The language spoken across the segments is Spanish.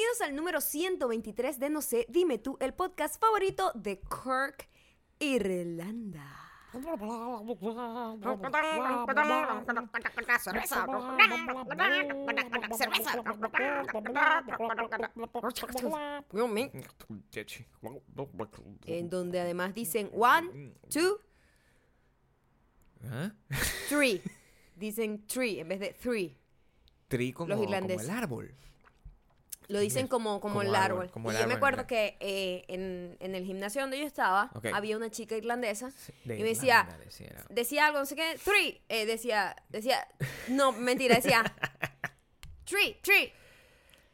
Bienvenidos al número 123 de No sé, dime tú, el podcast favorito de Kirk, Irlanda. En donde además dicen one, two, ¿Ah? three. Dicen three en vez de three. Tri como, Los como irlandeses. el árbol. Lo dicen como, como, Como el árbol, árbol. como el y yo me acuerdo que eh, en, en el gimnasio donde yo estaba, había una chica irlandesa De y me decía, decía. decía algo, no sé qué, three, eh, decía, decía, no, mentira, decía, tree, tree,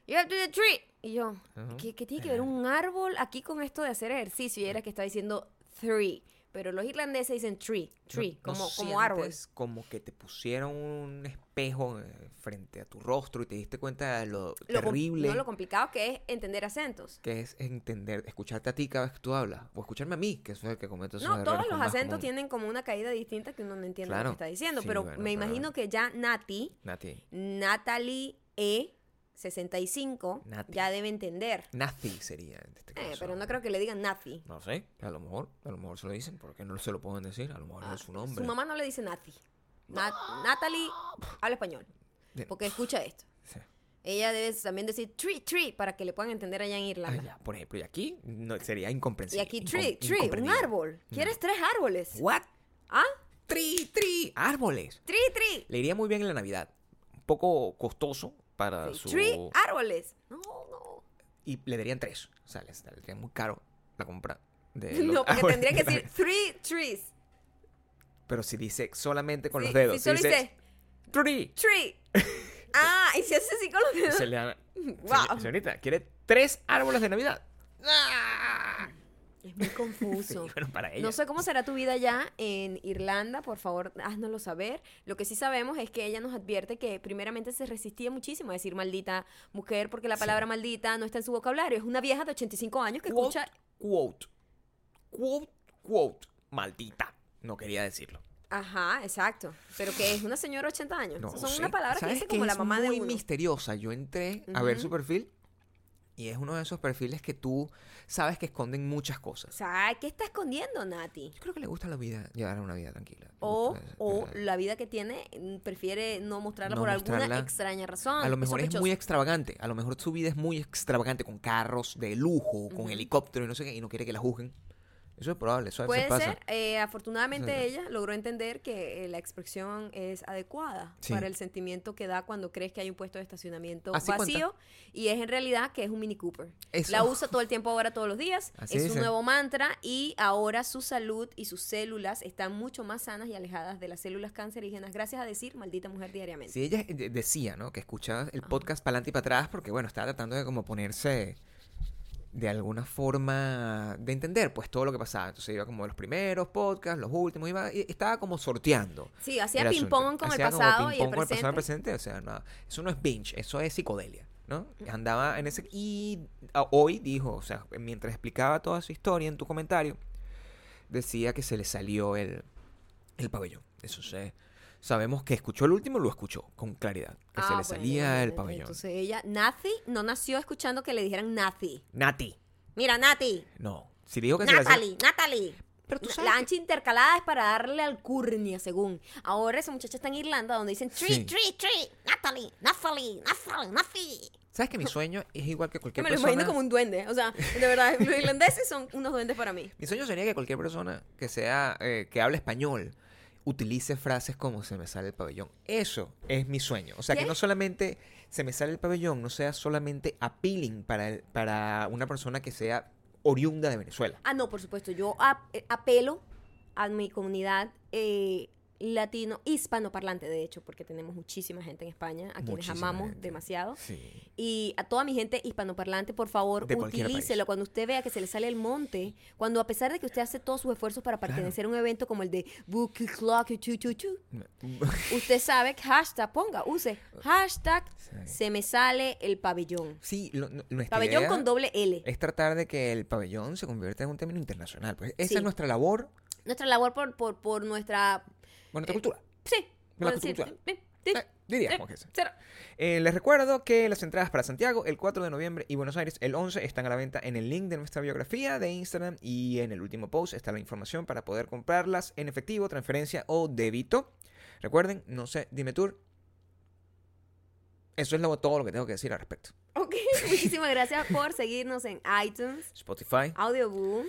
you have to do the tree. Y yo, Ujú. ¿qué, qué tiene que ver un árbol aquí con esto de hacer ejercicio? Y era que estaba diciendo three, pero los irlandeses dicen tree, tree, ¿No- no como, como árbol. como que te pusieron un espejo eh, frente a tu rostro y te diste cuenta de lo, Lo terrible no lo complicado que es entender acentos. que es entender, escucharte a ti cada vez que tú hablas, o escucharme a mí, que es el que cometo esos No, todos los acentos comunes. tienen como una caída distinta que uno no entiende lo Claro. que está diciendo, Sí, pero bueno, me pero- imagino que ya Nati, Nati. Natalie E. 65 Nati. ya debe entender. Nazi sería en este Eh, caso. pero no creo que le digan Nati. No sé, a lo mejor, a lo mejor se lo dicen, porque no se lo pueden decir, a lo mejor no es su nombre. Ah, Su mamá no le dice Nati. Na- Natalie habla español. Porque escucha esto. Sí. Ella debe también decir tree, tree, para que le puedan entender allá en Ah, Irlanda. ya, por ejemplo, y aquí no, sería y incomprensible. aquí incom- tree, tree, un árbol. ¿Quieres tres árboles? What? ¿Ah? Tri, tri, árboles. Tree, tree. Le iría muy bien en la Navidad. Un poco costoso para Sí, su... Tree, árboles. No, no. Y le darían tres. O sea, les saldría muy caro la compra de los No, porque árboles tendría que de decir three trees. Pero si dice solamente con Sí, los dedos. Si solo si dice Tri. tree. Ah, y si hace así con los dedos. Se le da- Wow. Señor- Señorita, ¿quiere tres árboles de Navidad? ¡Ah! Es muy confuso. Sí, bueno, para ella. No sé cómo será tu vida ya en Irlanda, por favor, haznoslo saber. Lo que sí sabemos es que ella nos advierte que primeramente se resistía muchísimo a decir maldita mujer porque la Sí. palabra maldita no está en su vocabulario. Es una vieja de 85 años que Quote, escucha... Quote. Quote, quote. Maldita. No quería decirlo. Ajá, exacto. Pero que es una señora de 80 años. No son una palabra que ¿Sabes dice como la es mamá de muy uno. misteriosa. Yo entré a ver su perfil y es uno de esos perfiles que tú sabes que esconden muchas O cosas. sea, ¿qué está escondiendo Nati? Yo creo que le gusta la vida, llevar una vida tranquila. O, gusta, o la vida que tiene mm, prefiere no mostrarla No por alguna extraña razón. a lo mejor es muy extravagante. A lo mejor su vida es muy extravagante con carros de lujo, con Ujú. helicóptero y no sé qué, y no quiere que la juzguen. Eso es probable, eso a veces Puede pasa. ser. eh, afortunadamente Sí. ella logró entender que eh, la expresión es adecuada Sí. para el sentimiento que da cuando crees que hay un puesto de estacionamiento Así cuenta. vacío y es en realidad que es un Mini Cooper. Eso. La usa todo el tiempo ahora, todos los días. Así es dice. un nuevo mantra y ahora su salud y sus células están mucho más sanas y alejadas de las células cancerígenas gracias a decir maldita mujer diariamente. Sí, ella de- decía, ¿no? Que escuchaba el podcast para adelante y para atrás porque, bueno, estaba tratando de como ponerse de alguna forma de entender, pues, todo lo que pasaba. Entonces iba como los primeros podcasts, los últimos, iba, y estaba como sorteando. Sí, hacía ping-pong con el Hacía pasado y el ping-pong con el pasado y el presente. presente. O sea, eso no es binge, eso es psicodelia, ¿no? Andaba en ese... Y a- hoy dijo, o sea, mientras explicaba toda su historia en tu comentario, decía que se le salió el, el pabellón. Eso se... Sabemos que escuchó el último, lo escuchó con claridad. Que se Ah, le bueno, salía el pabellón. Entonces ella, Nazi, no nació escuchando que le dijeran Nazi. Nati. Mira, Nati. No. Si dijo que se le Natalie, Natalie. Pero tú sabes La que- ancha intercalada es para darle alcurnia, según. Ahora esa muchacha está en Irlanda donde dicen tree, Sí. tree, tree, Natalie, Natalie, Natalie, Natalie. ¿Sabes que mi sueño es igual que cualquier me lo persona? imagino como un duende. O sea, de verdad, los irlandeses son unos duendes para mí. Mi sueño sería que cualquier persona que sea eh, que hable español utilice frases como se me sale el pabellón. Eso es mi sueño. O sea, ¿Qué? que no solamente se me sale el pabellón, no sea solamente appealing para, el- para una persona que sea oriunda de Venezuela. Ah, no, por supuesto. Yo ap- eh, apelo a mi comunidad eh, latino, hispanoparlante, de hecho, porque tenemos muchísima gente en España, a quienes amamos gente. demasiado. Sí. Y a toda mi gente hispanoparlante, por favor, De utilícelo cuando usted vea que se le sale el monte, cuando a pesar de que usted hace todos sus esfuerzos para pertenecer a un evento como el de Clock usted sabe que hashtag, ponga, use hashtag Sí. se me sale el pabellón. Sí, lo- nuestra Pabellón idea con doble L. es tratar de que el pabellón se convierta en un término internacional. Pues esa Sí. es nuestra labor Nuestra labor por, por, por nuestra... con nuestra Eh, cultura. Sí, La por decir, cultura. Eh, Diríamos que sí. Eh, les recuerdo que las entradas para Santiago el 4 de noviembre y Buenos Aires el 11 están a la venta en el link de nuestra biografía de Instagram y en el último post está la información para poder comprarlas en efectivo, transferencia o débito. Recuerden, no sé, dime tú. Eso es lo- todo lo que tengo que decir al respecto. Ok, muchísimas gracias por seguirnos en iTunes, Spotify. Audioboom.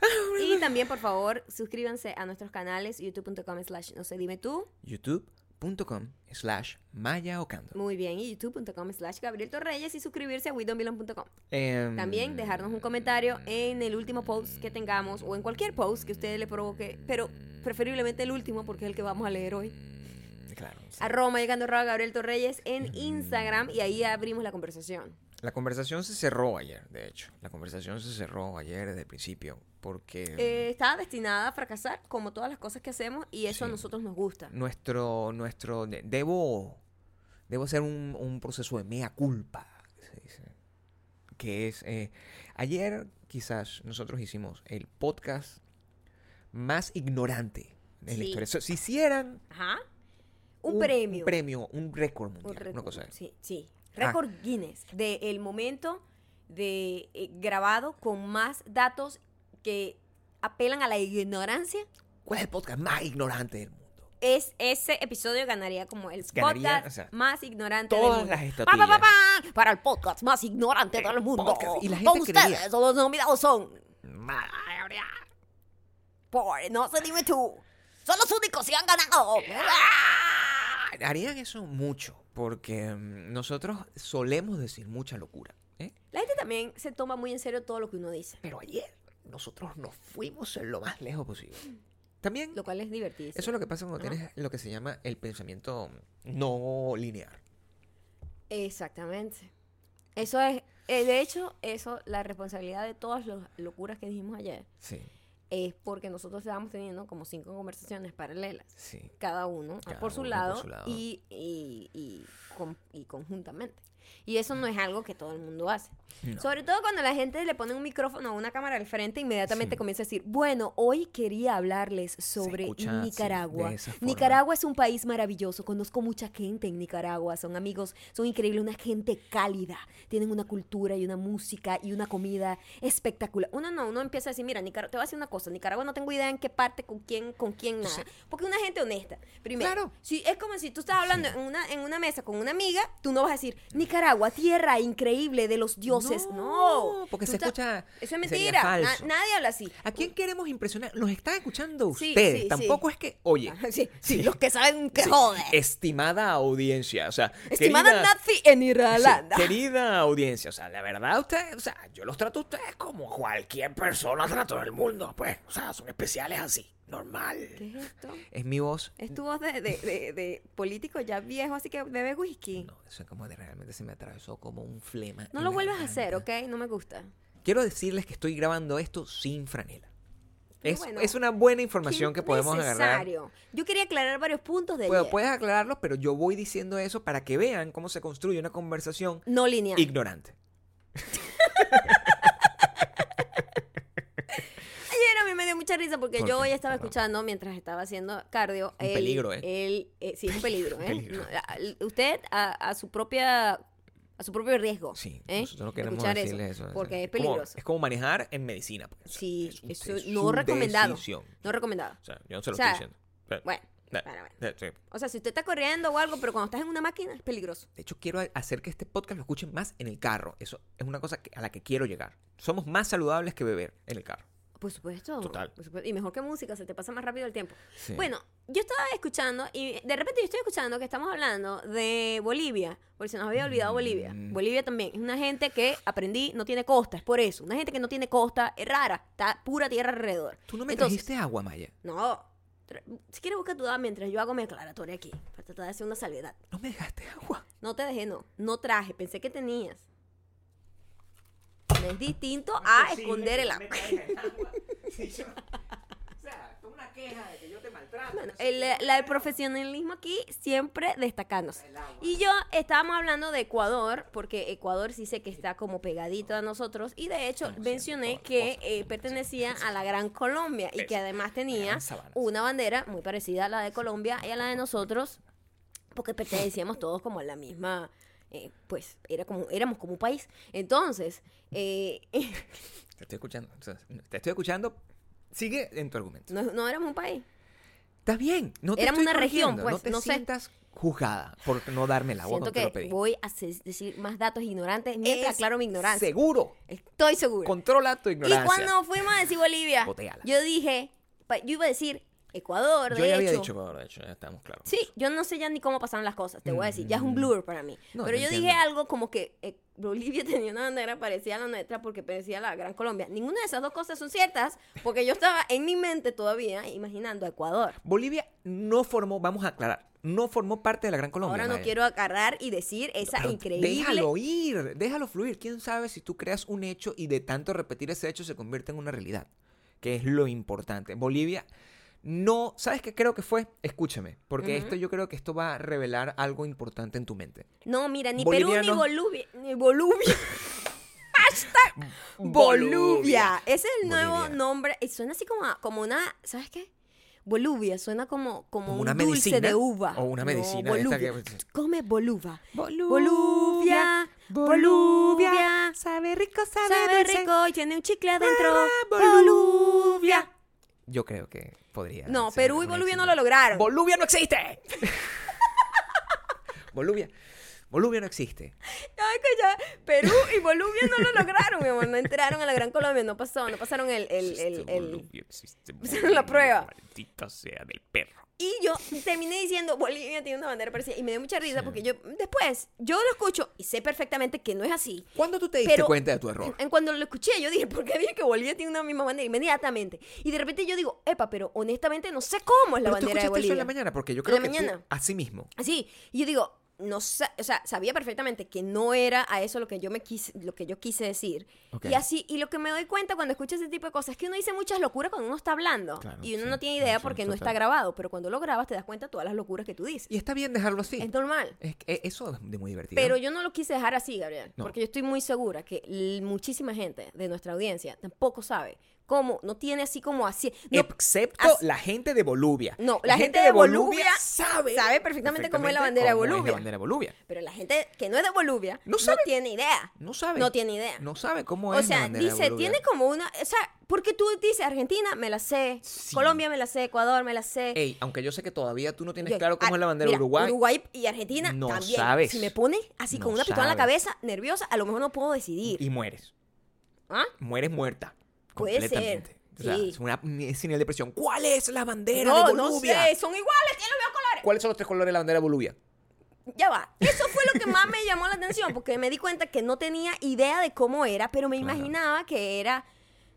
Y también, por favor, suscríbanse a nuestros canales, youtube.com slash no sé, dime tú. youtube.com slash Maya Ocando. Muy bien, y youtube.com slash Gabriel Torreyes y suscribirse a widombilon.com. Em, También dejarnos un comentario en el último post que tengamos o en cualquier post que ustedes le provoque, pero preferiblemente el último porque es el que vamos a leer hoy. Claro. sí. Arroba llegando arroba Gabriel Torreyes en Instagram y ahí abrimos la conversación. La conversación se cerró ayer, de hecho. La conversación se cerró ayer desde el principio. Porque Eh, está destinada a fracasar como todas las cosas que hacemos y eso a Sí. nosotros nos gusta. nuestro, nuestro, de- debo, debo hacer un, un proceso de mea culpa, que se dice. Que es, eh, ayer quizás nosotros hicimos el podcast más ignorante en la Sí. historia. So, si hicieran Ajá. Un, premio. un premio, un récord Un mundial, una récord, cosa así. Sí, Ah. Récord Guinness del momento de eh, grabado con más datos que apelan a la ignorancia. ¿Cuál es el podcast más ignorante del mundo? Es, ese episodio ganaría como el Ganaría, podcast o sea, más ignorante todas del mundo. las Pa, pa, pa, para el podcast más ignorante El del mundo. podcast. Y la gente Con ustedes, los nominados son por No se dime tú. Son los únicos que han ganado. Harían eso mucho, porque mm, nosotros solemos decir mucha locura. ¿eh? La gente también se toma muy en serio todo lo que uno dice, Pero ayer nosotros nos fuimos lo más lejos posible. También, lo cual es divertido. eso es lo que pasa cuando tienes lo que se llama el pensamiento no lineal. Exactamente. Eso es, eh, de hecho, eso, la responsabilidad de todas las locuras que dijimos ayer Sí, es porque nosotros estábamos teniendo como cinco conversaciones paralelas, sí. cada uno Cada por su, por lado, su lado. Y, y, y, con- y conjuntamente. Y eso no es algo que todo el mundo hace. No. Sobre todo cuando la gente le pone un micrófono o una cámara al frente, inmediatamente Sí. comienza a decir, bueno, hoy quería hablarles sobre escucha, Nicaragua. Nicaragua es un país maravilloso, conozco mucha gente en Nicaragua, son amigos, son increíbles, una gente cálida, tienen una cultura y una música y una comida espectacular. Uno no, uno empieza a decir, mira, Nicaragua, te voy a decir una cosa, Nicaragua no tengo idea en qué parte, con quién, con quién, nada. Sí. Porque una gente honesta. Primero, Claro. si, es como si tú estás hablando en, una, en una mesa con una amiga, tú no vas a decir, Nicaragua, tierra increíble de los dioses. No, porque se escucha. Eso es mentira. Na- nadie habla así. ¿A quién queremos impresionar? Nos están escuchando ustedes. sí, Tampoco sí. es que, oye, Sí, sí, los que saben que joder. estimada audiencia, o sea, Estimada querida- Nazi en Irlanda. querida audiencia, o sea, la verdad, ustedes, o sea, yo los trato a ustedes como cualquier persona trato del mundo, pues, o sea, son especiales así, normal. ¿Qué es esto? Es mi voz. Es tu voz de, de, de, de político ya viejo, así que bebe whisky. No, eso es como de realmente se me atravesó como un flema. No lo vuelvas a hacer. ¿ok? No me gusta. Quiero decirles que estoy grabando esto sin franela. Es, bueno, es una buena información que podemos agarrar. Necesario. Yo quería aclarar varios puntos de Puedo- ayer. puedes aclararlos, pero yo voy diciendo eso para que vean cómo se construye una conversación No lineal. ignorante. Ayer a mí me dio mucha risa porque ¿Por yo qué? hoy estaba Perdón. escuchando mientras estaba haciendo cardio. Un peligro, ¿eh? eh, sí, es un peligro, ¿eh? peligro. Usted a, a su propia a su propio riesgo. Sí, ¿eh? nosotros no queremos Escuchar decirles eso. Porque es como- peligroso. es como manejar en medicina. pues. Sí, Es un- eso es no recomendado. decisión. No recomendado. O sea, yo no se lo O sea, estoy diciendo. Bueno, bueno, sí. O sea, si usted está corriendo o algo, pero cuando estás en una máquina es peligroso. De hecho, quiero hacer que este podcast lo escuchen más en el carro. Eso es una cosa a la que quiero llegar. Somos más saludables que beber en el carro. Por supuesto. Total. por supuesto. Y mejor que música, se te pasa más rápido el tiempo. Sí. Bueno, yo estaba escuchando y de repente yo estoy escuchando que estamos hablando de Bolivia, porque se nos había olvidado Bolivia. Mm. Bolivia también es una gente que aprendí no tiene costa, es por eso. Una gente que no tiene costa es rara, está pura tierra alrededor. Tú no me Entonces, trajiste agua, Maya. No, si quieres busca tu duda mientras yo hago mi aclaratoria aquí, para tratar de hacer una salvedad. No me dejaste agua. No te dejé, no. No traje, pensé que tenías. Es distinto a esconder el agua. O sea, es una queja de que yo te maltrato. Bueno, el, la- el profesionalismo aquí siempre destacándose. Y yo estábamos hablando de Ecuador, porque Ecuador sí sé que está como pegadito a nosotros, y de hecho mencioné que eh, pertenecía a la Gran Colombia y que además tenía una bandera muy parecida a la de Colombia y a la de nosotros, porque pertenecíamos todos como a la misma, eh, pues era como, éramos como un país. Entonces, eh, Te estoy escuchando. o sea, te estoy escuchando. Sigue en tu argumento. no, no éramos un país. Está bien. No te Éramos estoy una región, pues, No te no sé. sientas juzgada por no darme la Siento cuando te lo que pedí. voy a decir más datos ignorantes mientras Es aclaro mi ignorancia. Seguro. Estoy segura. Controla tu Y ignorancia. cuando fuimos a decir Bolivia, yo dije, yo iba a decir Ecuador, Yo de ya había hecho. dicho Ecuador, de hecho, ya estamos claros. Sí, yo no sé ya ni cómo pasaron las cosas, te voy a decir, ya es un blur para mí. Mm. No, Pero yo dije algo como que eh, Bolivia tenía una bandera parecida a la nuestra porque parecía a la Gran Colombia. Ninguna de esas dos cosas son ciertas porque yo estaba en mi mente todavía imaginando a Ecuador. Bolivia no formó, vamos a aclarar, no formó parte de la Gran Colombia. Ahora no Maya. quiero agarrar y decir esa Pero increíble... Déjalo ir, déjalo fluir. ¿Quién sabe si tú creas un hecho y de tanto repetir ese hecho se convierte en una realidad? Que es lo importante. Bolivia no, ¿sabes qué creo que fue? Escúchame, porque esto yo creo que esto va a revelar algo importante en tu mente. No, mira, ni Perú ni. Bolivia. Ni Bolivia. Hashtag Bolivia. Ese es el nuevo Bolivia. nombre. Y suena así como, como una, ¿sabes qué? Bolivia, suena como, como, Como un una dulce medicina, de uva. o una No, medicina de esta que- Come boluva. Boluvia, Boluvia, sabe rico, Sabe rico y tiene un chicle adentro. Ah, Boluvia. Yo creo que podría. No, Perú y Bolivia no lo lograron. ¡Bolivia no existe! Bolivia. Bolivia no existe. Ay, que ya Perú y Bolivia no lo lograron, mi amor. No entraron a la Gran Colombia, no pasó, no pasaron el, el, el, el- existe. La prueba. Maldita sea del perro. Y yo terminé diciendo, Bolivia tiene una bandera parecida. Y me dio mucha risa Sí. porque yo, después, yo lo escucho y sé perfectamente que no es así. ¿Cuándo tú te diste Pero- cuenta de tu error? En cuando lo escuché, yo dije, ¿por qué dije que Bolivia tiene una misma bandera? Inmediatamente. Y de repente yo digo, epa, pero honestamente no sé cómo es la Pero tú bandera de escuchaste eso en la Bolivia. mañana, porque yo En creo la que tú, mañana. así mismo. Así. Y yo digo, no o sea, sabía perfectamente que no era a eso lo que yo me quise, lo que yo quise decir. Ok. Y así, y lo que me doy cuenta cuando escucho ese tipo de cosas es que uno dice muchas locuras cuando uno está hablando. Claro, y uno sí, no tiene idea es porque no está grabado. Pero cuando lo grabas te das cuenta de todas las locuras que tú dices. Y está bien dejarlo así. Es normal. Es que e, eso es de muy divertido. Pero yo no lo quise dejar así, Gabriel. No. Porque yo estoy muy segura que muchísima gente de nuestra audiencia tampoco sabe cómo, no tiene así como así. No, Excepto la gente de Bolivia. No, la gente de Bolivia sabe, sabe perfectamente cómo es la bandera de Bolivia. la bandera de Bolivia. pero la gente que no es de Bolivia No tiene idea. No sabe. No tiene idea. No sabe cómo o es la sea, bandera de dice, Bolivia. tiene como una. O sea, porque tú dices Argentina, me la sé. Sí. Colombia, me la sé. Ecuador, me la sé. Ey, aunque yo sé que todavía tú no tienes Yo- claro cómo ah, es la bandera de Uruguay. Uruguay y Argentina No también. sabes. Si me pone así con una pistola en la cabeza, nerviosa, a lo mejor no puedo decidir. Y mueres. ¿Ah? Mueres muerta. Puede ser, completamente. O sea, sí. es una es señal de presión. ¿Cuál es la bandera No, de no Bolivia? sé, son iguales, tienen los mismos colores. ¿Cuáles son los tres colores de la bandera de Bolivia? Ya va. Eso fue lo que más me llamó la atención, porque me di cuenta que no tenía idea de cómo era, pero me imaginaba que era.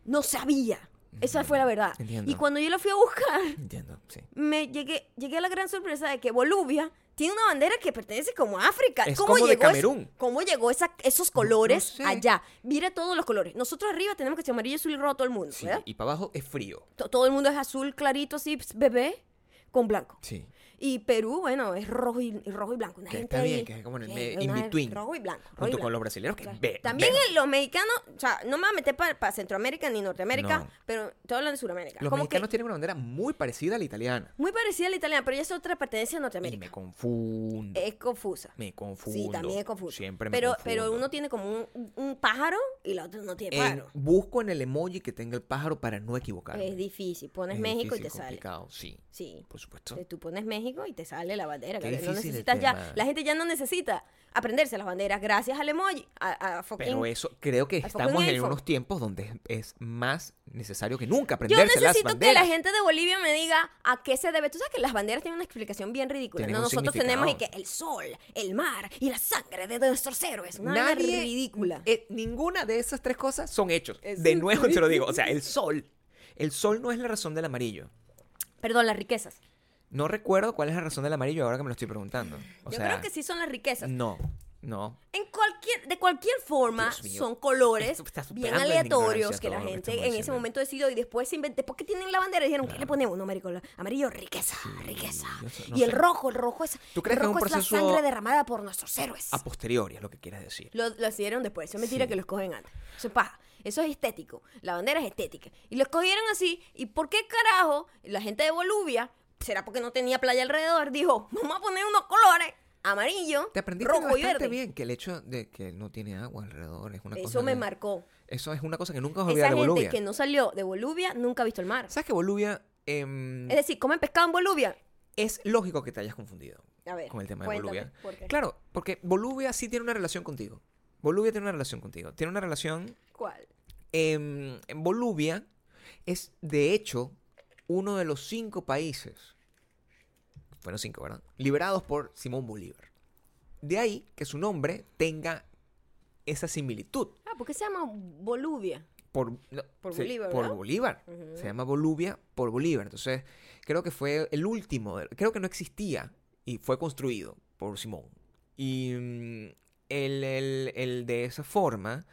No sabía. Esa fue la verdad. Entiendo. Y cuando yo lo fui a buscar, Entiendo, sí. me llegué, llegué a la gran sorpresa de que Bolivia tiene una bandera que pertenece como a África. Es ¿Cómo como de llegó es- Camerún. ¿Cómo llegó esa- esos colores sé. allá? Mira todos los colores. Nosotros arriba tenemos que ser amarillo, azul y rojo todo el mundo, Sí, ¿verdad? y para abajo es frío. To- Todo el mundo es azul clarito, así, ps, bebé, con blanco. Sí. Y Perú, bueno, es rojo y, y rojo y blanco. Una Que gente está bien, ahí- que es como en el in between. Rojo y blanco. rojo y Junto blanco. con los brasileños que Claro. ve- También ve- en los mexicanos, o sea, no me voy a meter para Centroamérica ni Norteamérica, No. pero todo hablan de Sudamérica. Los Como mexicanos que tienen una bandera muy parecida a la italiana. muy parecida a la italiana, pero ya es otra pertenencia a Y Norteamérica. me confundo. Es confusa. me confundo. Sí, también es confusa. Siempre me pero, confundo. pero uno tiene como un, un pájaro y la otra no tiene En- pájaro. busco en el emoji que tenga el pájaro para no equivocarme. Es difícil. Pones Es México difícil, y te sale. complicado, Sí, Sí. por supuesto. Eh, Tú pones México y te sale la bandera. Qué no necesitas ya. La gente ya no necesita aprenderse las banderas gracias al emoji. A, a fucking- Pero eso, creo que estamos en unos tiempos donde es más necesario que nunca Yo aprenderse las necesito que banderas. la gente de Bolivia me diga a qué se debe. Tú sabes que las banderas tienen una explicación bien ridícula. Nosotros tenemos y que el sol, el mar y la sangre de nuestros héroes. Una Nadie, ridícula. eh, ninguna de esas tres cosas son hechos. Es de nuevo te lo digo. O sea, el sol. El sol no es la razón del amarillo. Perdón, las riquezas. No recuerdo cuál es la razón del amarillo ahora que me lo estoy preguntando. O Yo sea, creo que sí son las riquezas. No, no. En cualquier, de cualquier forma, son colores bien aleatorios que la que gente en ese momento decidió y después se inventó. ¿Por qué tienen la bandera? Y dijeron, ¿qué le ponemos? No, marico, amarillo, riqueza, riqueza. yo sé- no y el sé. rojo, el rojo es, ¿Tú crees el que es un rojo es la sangre derramada por nuestros héroes. A posteriori es lo que quieres decir. Lo, lo hicieron después. Eso es mentira Sí. que lo escogen antes. Eso es paja. Eso es estético. La bandera es estética. Y lo escogieron así. ¿Y por qué carajo la gente de Bolivia será porque no tenía playa alrededor, dijo, vamos a poner unos colores, amarillo, Te aprendiste rojo y verde. bien que el hecho de que no tiene agua alrededor es una cosa Eso me marcó. Eso es una cosa que nunca Esa olvidar de gente Bolivia. que no salió de Bolivia nunca ha visto el mar. ¿Sabes que Bolivia em, Es decir, comen pescado en Bolivia. es lógico que te hayas confundido A ver, con el tema de cuéntame, Bolivia? ¿por qué? Claro, porque Bolivia sí tiene una relación contigo. Bolivia tiene una relación contigo. Tiene una relación ¿Cuál? em, en Bolivia es de hecho uno de los cinco países, bueno cinco, ¿verdad? Liberados por Simón Bolívar. De ahí que su nombre tenga esa similitud. Ah, ¿por qué se llama Bolivia? por, no, Por sí, Bolívar, por. Bolívar. Se llama Bolivia por Bolívar. Entonces, creo que fue el último, creo que no existía y fue construido por Simón. Y mm, el, el- el de esa forma,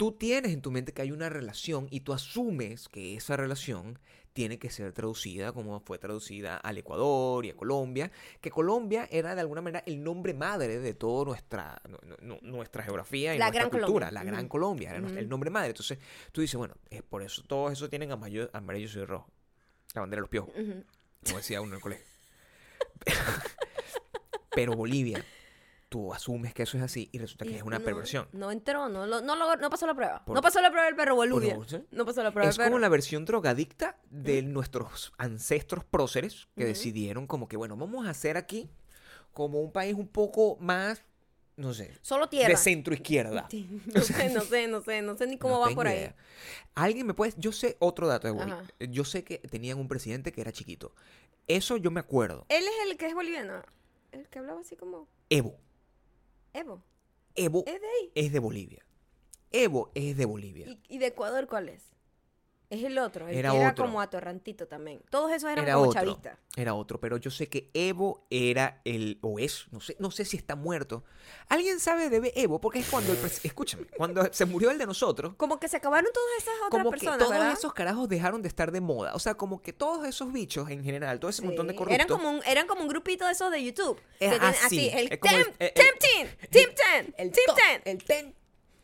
tú tienes en tu mente que hay una relación y tú asumes que esa relación tiene que ser traducida como fue traducida al Ecuador y a Colombia, que Colombia era de alguna manera el nombre madre de toda nuestra, nu- nu- nu- nuestra geografía y La nuestra Gran cultura, Colombia. la Gran. Colombia, era el nombre madre. Entonces tú dices, bueno, es por eso todos esos tienen amarillo, amarillo y rojo. La bandera de los piojos, como decía uno en el colegio. Pero Bolivia, tú asumes que eso es así y resulta que Y es una no- perversión. No entró, no, lo- no, no pasó la prueba. Por- no pasó la prueba del perro ¿sí? No pasó la prueba Es del perro. como la versión drogadicta de nuestros ancestros próceres que decidieron como que, bueno, vamos a hacer aquí como un país un poco más, no sé, Solo tierra. de centro izquierda. No sé, no sé, no sé, no sé ni cómo No va por ahí. Alguien me puede, yo sé otro dato de Bolivia. Ajá. Yo sé que tenían un presidente que era chiquito. Eso yo me acuerdo. Él es el que es boliviano. El que hablaba así como Evo. Evo. Evo Es de ahí. es de Bolivia. Evo es de Bolivia. ¿Y, y de Ecuador cuál es? Es el otro. El Era que era otro. como atorrantito también. Todos esos eran Era como otro. chavistas. Era otro, pero yo sé que Evo era el, o es, no sé, no sé si está muerto. ¿Alguien sabe de Evo? Porque es cuando, el escúchame, cuando se murió el de nosotros, Como que se acabaron todas esas otras como que personas, todos ¿verdad? esos carajos dejaron de estar de moda. O sea, como que todos esos bichos en general, todo ese montón de corruptos. Eran como, un, eran como un grupito de esos de YouTube. que Es tienen así, el, es el- Tem Team, Team Ten, el Team Ten.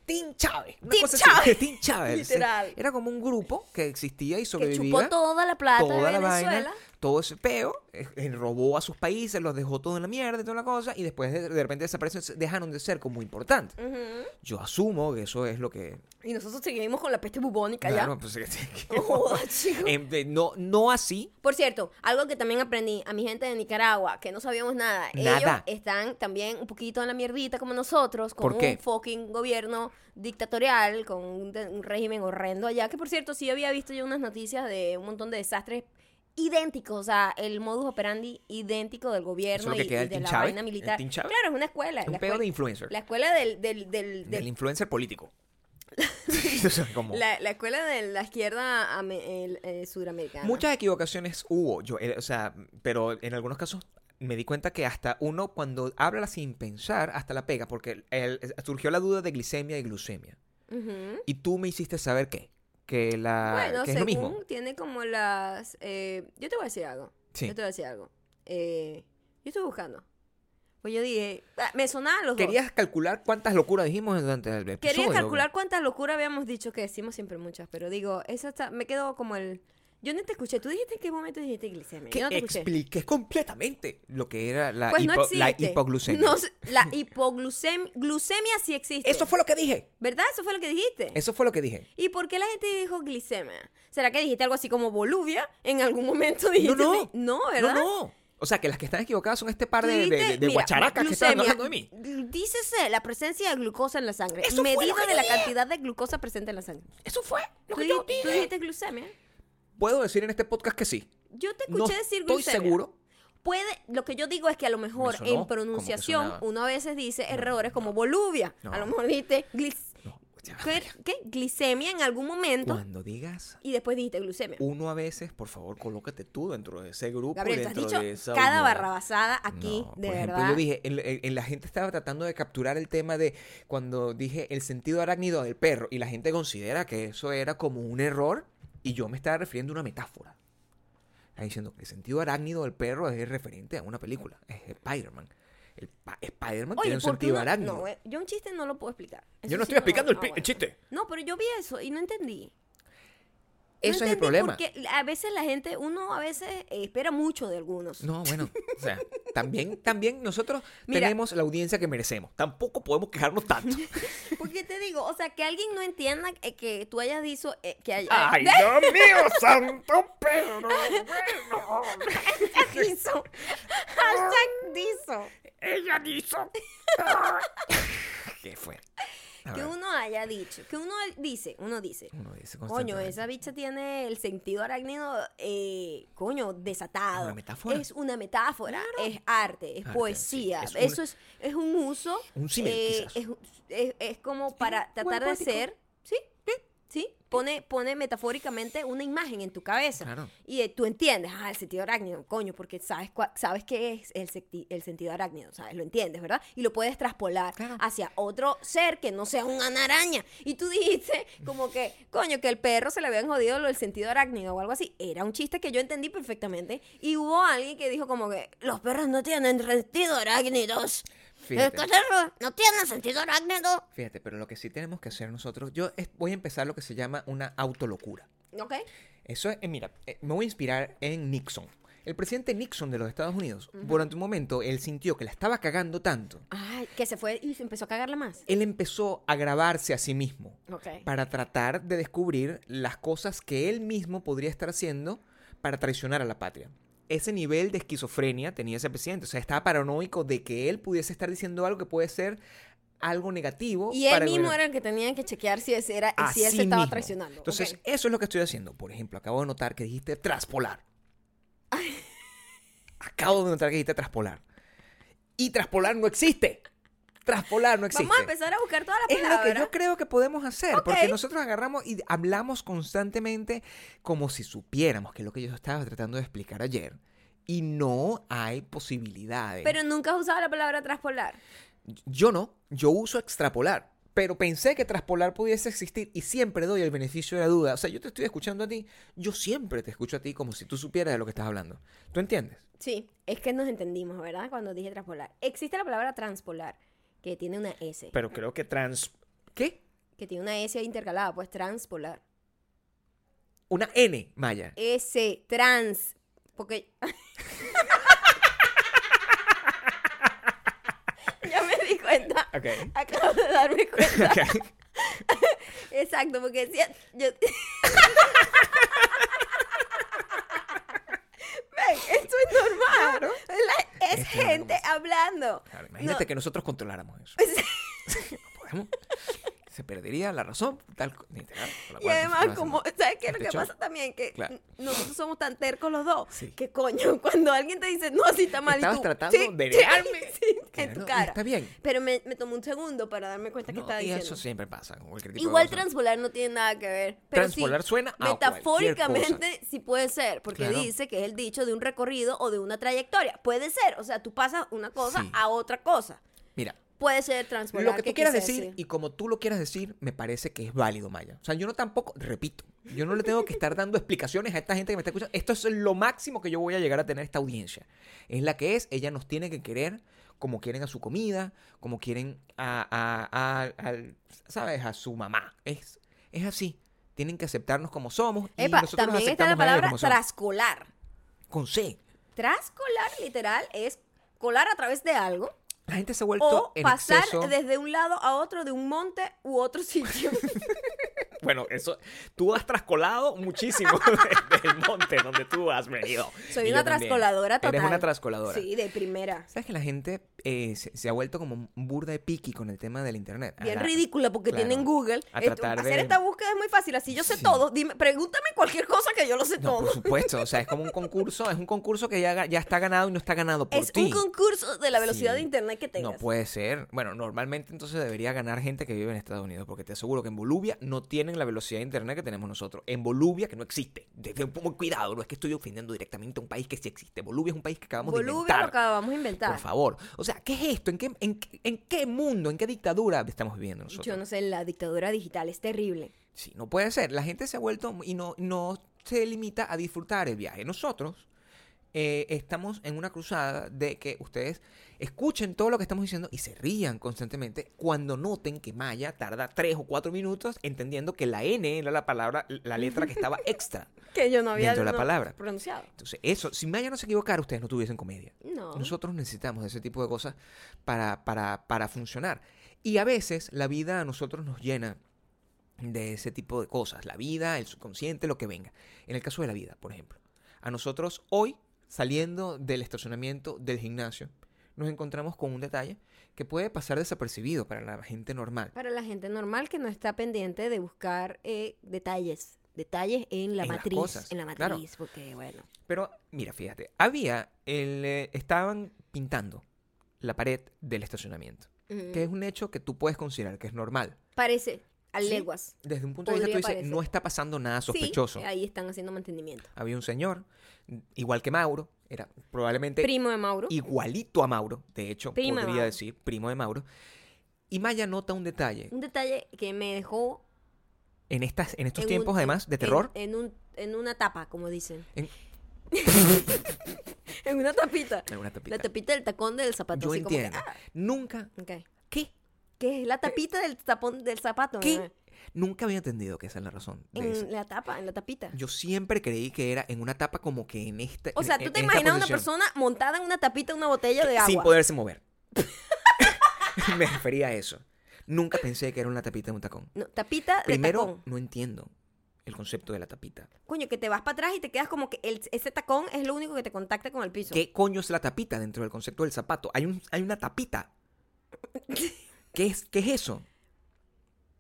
Team Chávez. Una Team cosa Chávez. Team Chávez. Literal. Era como un grupo que existía y Que sobrevivía. chupó toda la plata toda de la Venezuela. Todo ese peo, eh, eh, robó a sus países, los dejó todo en la mierda y toda la cosa, y después de, de repente desaparecen, dejaron de ser como importantes. Ujú. Yo asumo que eso es lo que... Y nosotros seguimos con la peste bubónica Claro, ya. pues. Em, eh, no, no así, Por cierto, algo que también aprendí a mi gente de Nicaragua, que no sabíamos nada. Nada. Ellos están también un poquito en la mierdita como nosotros, con ¿Por qué? un fucking gobierno dictatorial, con un, un régimen horrendo allá. Que por cierto, sí había visto yo unas noticias de un montón de desastres idénticos, o sea, el modus operandi idéntico del gobierno y, de la Chávez, vaina militar. Claro, es una escuela. un escuela, de influencer, la escuela del, del, del, del- del influencer político. La, la escuela de la izquierda eh, sudamericana. Muchas equivocaciones hubo, yo, eh, o sea, pero en algunos casos me di cuenta que hasta uno cuando habla sin pensar, hasta la pega, porque el- surgió la duda de glicemia y glucemia. Y tú me hiciste saber qué, que, la, Bueno, que es según lo mismo. tiene como las... eh, yo te voy a decir algo. Sí. Yo te voy a decir algo. Eh, yo estoy buscando. Pues yo dije... ah, me sonaban los dos. ¿Querías calcular cuántas locuras dijimos durante el episodio? Quería calcular cuántas locuras habíamos dicho que decimos siempre muchas, pero digo, eso está, me quedó como el... Yo no te escuché. ¿Tú dijiste en qué momento dijiste glicemia? Que Yo no te escuché. expliqué completamente lo que era la, Pues no hipo- la existe. hipoglucemia. No la hipoglucemia glucemia sí existe. Eso fue lo que dije. ¿Verdad? Eso fue lo que dijiste. Eso fue lo que dije. ¿Y por qué la gente dijo glicemia? ¿Será que dijiste algo así como Boluvia? En algún momento dijiste. no. No, ¿verdad? No, no. O sea, que las que están equivocadas son este par Tú de, de, dijiste, de- de mira, guacharacas que glucemia, hablando de mí. gl- Dícese la presencia de glucosa en la sangre. Eso fue lo medida que de yo la dije. cantidad de glucosa presente en la sangre. Eso fue lo ¿Tú, que yo di- dije. tú dijiste glucemia? Puedo decir en este podcast que sí. Yo te No escuché decir estoy seguro. Puede, lo que yo digo es que a lo mejor sonó en pronunciación uno a veces dice errores como Boluvia. No. A lo mejor dijiste No, ¿qué, qué? glicemia en algún momento Cuando digas y después dijiste glucemia. uno a veces, por favor, colócate tú dentro de ese grupo. Gabriel, y tú has dentro dicho de esa cada unidad. barrabasada aquí, No, de por ejemplo, verdad. yo dije, en, en- en la gente estaba tratando de capturar el tema de cuando dije el sentido arácnido del perro y la gente considera que eso era como un error y yo me estaba refiriendo a una metáfora. Está diciendo que el sentido arácnido del perro es referente a una película, es Spider-Man. El Spider-Man tiene un ¿por qué sentido arácnido. No, eh, yo un chiste no lo puedo explicar. Eso yo no sí estoy explicando el, no, pi- bueno. el chiste. No, pero yo vi eso y no entendí. Eso es el problema. Porque a veces la gente, uno a veces espera mucho de algunos. No, bueno, o sea, también, también nosotros Mira. tenemos la audiencia que merecemos. Tampoco podemos quejarnos tanto. Porque te digo, o sea, que alguien no entienda eh, que tú hayas dicho eh, que haya... ¡Ay, Dios mío, santo Pedro! Bueno, dicho. Hashtag dicho. ella hizo. ¿Qué fue? A Que ver, uno haya dicho, que uno dice, uno dice, uno dice coño, esa bicha tiene el sentido arácnido, eh, coño, desatado. Una metáfora. Es una metáfora, es arte, es Arte, poesía. sí. Es un- Eso es, es un uso. Un símil, eh, es, es- es como para tratar de ser, ¿sí? ¿Sí? Pone, pone metafóricamente una imagen en tu cabeza. Claro. Y eh, tú entiendes, ah, el sentido arácnido, coño, porque sabes, cua- sabes qué es el, el sentido arácnido, ¿sabes? Lo entiendes, ¿verdad? Y lo puedes traspolar Claro. hacia otro ser que no sea una araña. Y tú dijiste, como que, coño, que el perro se le habían jodido lo del sentido arácnido o algo así. Era un chiste que yo entendí perfectamente. Y hubo alguien que dijo, como que, los perros no tienen sentido arácnidos. Fíjate. No tienen sentido arácnido. Fíjate, pero lo que sí tenemos que hacer nosotros, yo es- voy a empezar lo que se llama una autolocura. ¿Ok? Eso es, eh, mira, eh, me voy a inspirar en Nixon. El presidente Nixon de los Estados Unidos, durante un momento, él sintió que la estaba cagando tanto. Ay, que se fue y se empezó a cagarla más. Él empezó a grabarse a sí mismo Ok. para tratar de descubrir las cosas que él mismo podría estar haciendo para traicionar a la patria. Ese nivel de esquizofrenia tenía ese presidente. O sea, estaba paranoico de que él pudiese estar diciendo algo que puede ser algo negativo. Y él para mismo era el que tenía que chequear si, ese era, si él se estaba mismo. traicionando. Entonces, eso es lo que estoy haciendo. Por ejemplo, acabo de notar que dijiste traspolar. acabo de notar que dijiste traspolar. Y traspolar no existe. Traspolar no existe. Vamos a empezar a buscar todas las Es lo palabras. que yo creo que podemos hacer, porque nosotros agarramos y hablamos constantemente como si supiéramos que es lo que yo estaba tratando de explicar ayer. Y no hay posibilidades. Pero nunca has usado la palabra traspolar. Yo no, yo uso extrapolar. Pero pensé que traspolar pudiese existir y siempre doy el beneficio de la duda. O sea, yo te estoy escuchando a ti, yo siempre te escucho a ti como si tú supieras de lo que estás hablando. ¿Tú entiendes? Sí, es que nos entendimos, ¿verdad? Cuando dije traspolar. Existe la palabra transpolar, que tiene una S. Pero creo que trans... ¿Qué? que tiene una S intercalada, pues transpolar. Una N, Maya. S, trans. Porque. ya me di cuenta. Ok. Acabo de darme cuenta. Exacto, porque si yo... Ven, esto es normal. La- es gente hablando. Claro, imagínate No. que nosotros controláramos eso. No podemos. Se perdería la razón. Tal, literal, la Y además, como, ¿sabes qué es lo este que show. pasa también? Que Claro. nosotros somos tan tercos los dos. Sí. Que coño, cuando alguien te dice, no, así está mal. y Estabas tú, tratando "Sí, de negarme. sí", Que en tu no, y cara. Está bien. Pero me, me tomó un segundo para darme cuenta que No, estaba y diciendo. eso siempre pasa. con cualquier tipo de Igual cosa. transpolar no tiene nada que ver. Pero Transpolar sí, suena a Metafóricamente sí puede ser, porque Claro. dice que es el dicho de un recorrido o de una trayectoria. Puede ser, o sea, tú pasas una cosa a otra cosa. Mira, Puede ser transpolar. lo que tú quieras quise decir y como tú lo quieras decir, me parece que es válido, Maya. O sea, yo no tampoco, repito, yo no le tengo que estar dando explicaciones a esta gente que me está escuchando. Esto es lo máximo que yo voy a llegar a tener esta audiencia. Es la que es, ella nos tiene que querer como quieren a su comida, como quieren a, a- a- al- ¿sabes? A su mamá. Es, es así. Tienen que aceptarnos como somos y Epa, nosotros también está la a palabra trascolar. Con C. Trascolar, literal, es colar a través de algo La gente se ha vuelto o en pasar exceso... desde un lado a otro de un monte u otro sitio. Bueno, eso, tú has trascolado muchísimo desde el monte donde tú has venido. Soy Y una trascoladora total. Eres una trascoladora. Sí, de primera. ¿Sabes que la gente eh, se, se ha vuelto como burda de piqui con el tema del internet? Bien la- ridícula porque claro, tienen Google. a Esto- tratar hacer de- esta búsqueda es muy fácil. Así yo sé Sí. todo. Dime, pregúntame cualquier cosa que yo lo sé No, todo. por supuesto. O sea, es como un concurso, es un concurso que ya, ya está ganado y no está ganado por Es ti. un concurso de la velocidad Sí. de internet que tengas. No puede ser. Bueno, normalmente entonces debería ganar gente que vive en Estados Unidos, porque te aseguro que en Bolivia no tienen la velocidad de internet que tenemos nosotros. En Bolivia, que no existe. Cuidado, no es que estoy ofendiendo directamente a un país que sí existe. Bolivia es un país que acabamos de Bolivia inventar. lo acabamos de inventar. Por favor. O sea, ¿qué es esto? ¿En qué, en, qué- en qué mundo, en qué dictadura estamos viviendo nosotros? Yo no sé, la dictadura digital es terrible. Sí, no puede ser. La gente se ha vuelto y no, no se limita a disfrutar el viaje. Nosotros eh, estamos en una cruzada de que ustedes escuchen todo lo que estamos diciendo y se rían constantemente cuando noten que Maya tarda tres o cuatro minutos entendiendo que la N era la palabra, la letra que estaba extra. Que yo no había Dentro de la palabra. pronunciado. Entonces, eso, si Maya no se equivocara, ustedes no tuviesen comedia. No. Nosotros necesitamos ese tipo de cosas para, para, para funcionar. Y a veces la vida a nosotros nos llena de ese tipo de cosas. La vida, el subconsciente, lo que venga. En el caso de la vida, por ejemplo. A nosotros hoy, saliendo del estacionamiento del gimnasio, nos encontramos con un detalle que puede pasar desapercibido para la gente normal. Para la gente normal que no está pendiente de buscar eh, detalles. Detalles en la En las matriz. cosas, en la claro. matriz, porque bueno. Pero mira, fíjate, había el, eh, estaban pintando la pared del estacionamiento, Ujú. que es un hecho que tú puedes considerar que es normal. Parece a Sí. leguas. Desde un punto de vista tú dices, parecer. no está pasando nada sospechoso. Sí, ahí están haciendo mantenimiento. Había un señor, igual que Mauro, era probablemente Primo de Mauro. igualito a Mauro, de hecho, Primo de podría Mauro. decir, primo de Mauro. Y Maya nota un detalle Un detalle que me dejó. en, estas, en estos en tiempos, un- además, de en- terror. En, un, en una tapa, como dicen. En- en una tapita. en una tapita. La tapita del tacón del zapato. Yo así como que, entiendo. ah, Nunca, ok. ¿qué? ¿Qué es la tapita del tapón del zapato? ¿Qué? Nunca había entendido que esa es la razón de eso. En la tapa, en la tapita. Yo siempre creí que era en una tapa como que en esta. O sea, en- tú te imaginas una persona montada en una tapita de una botella de agua. Sin poderse mover. Me refería a eso. Nunca pensé que era una tapita de un tacón. No, tapita de Primero, tacón. no entiendo el concepto de la tapita. Coño, que te vas para atrás y te quedas como que el- ese tacón es lo único que te contacta con el piso. ¿Qué coño es la tapita dentro del concepto del zapato? Hay, un, hay una tapita. ¿Qué es, ¿Qué es eso?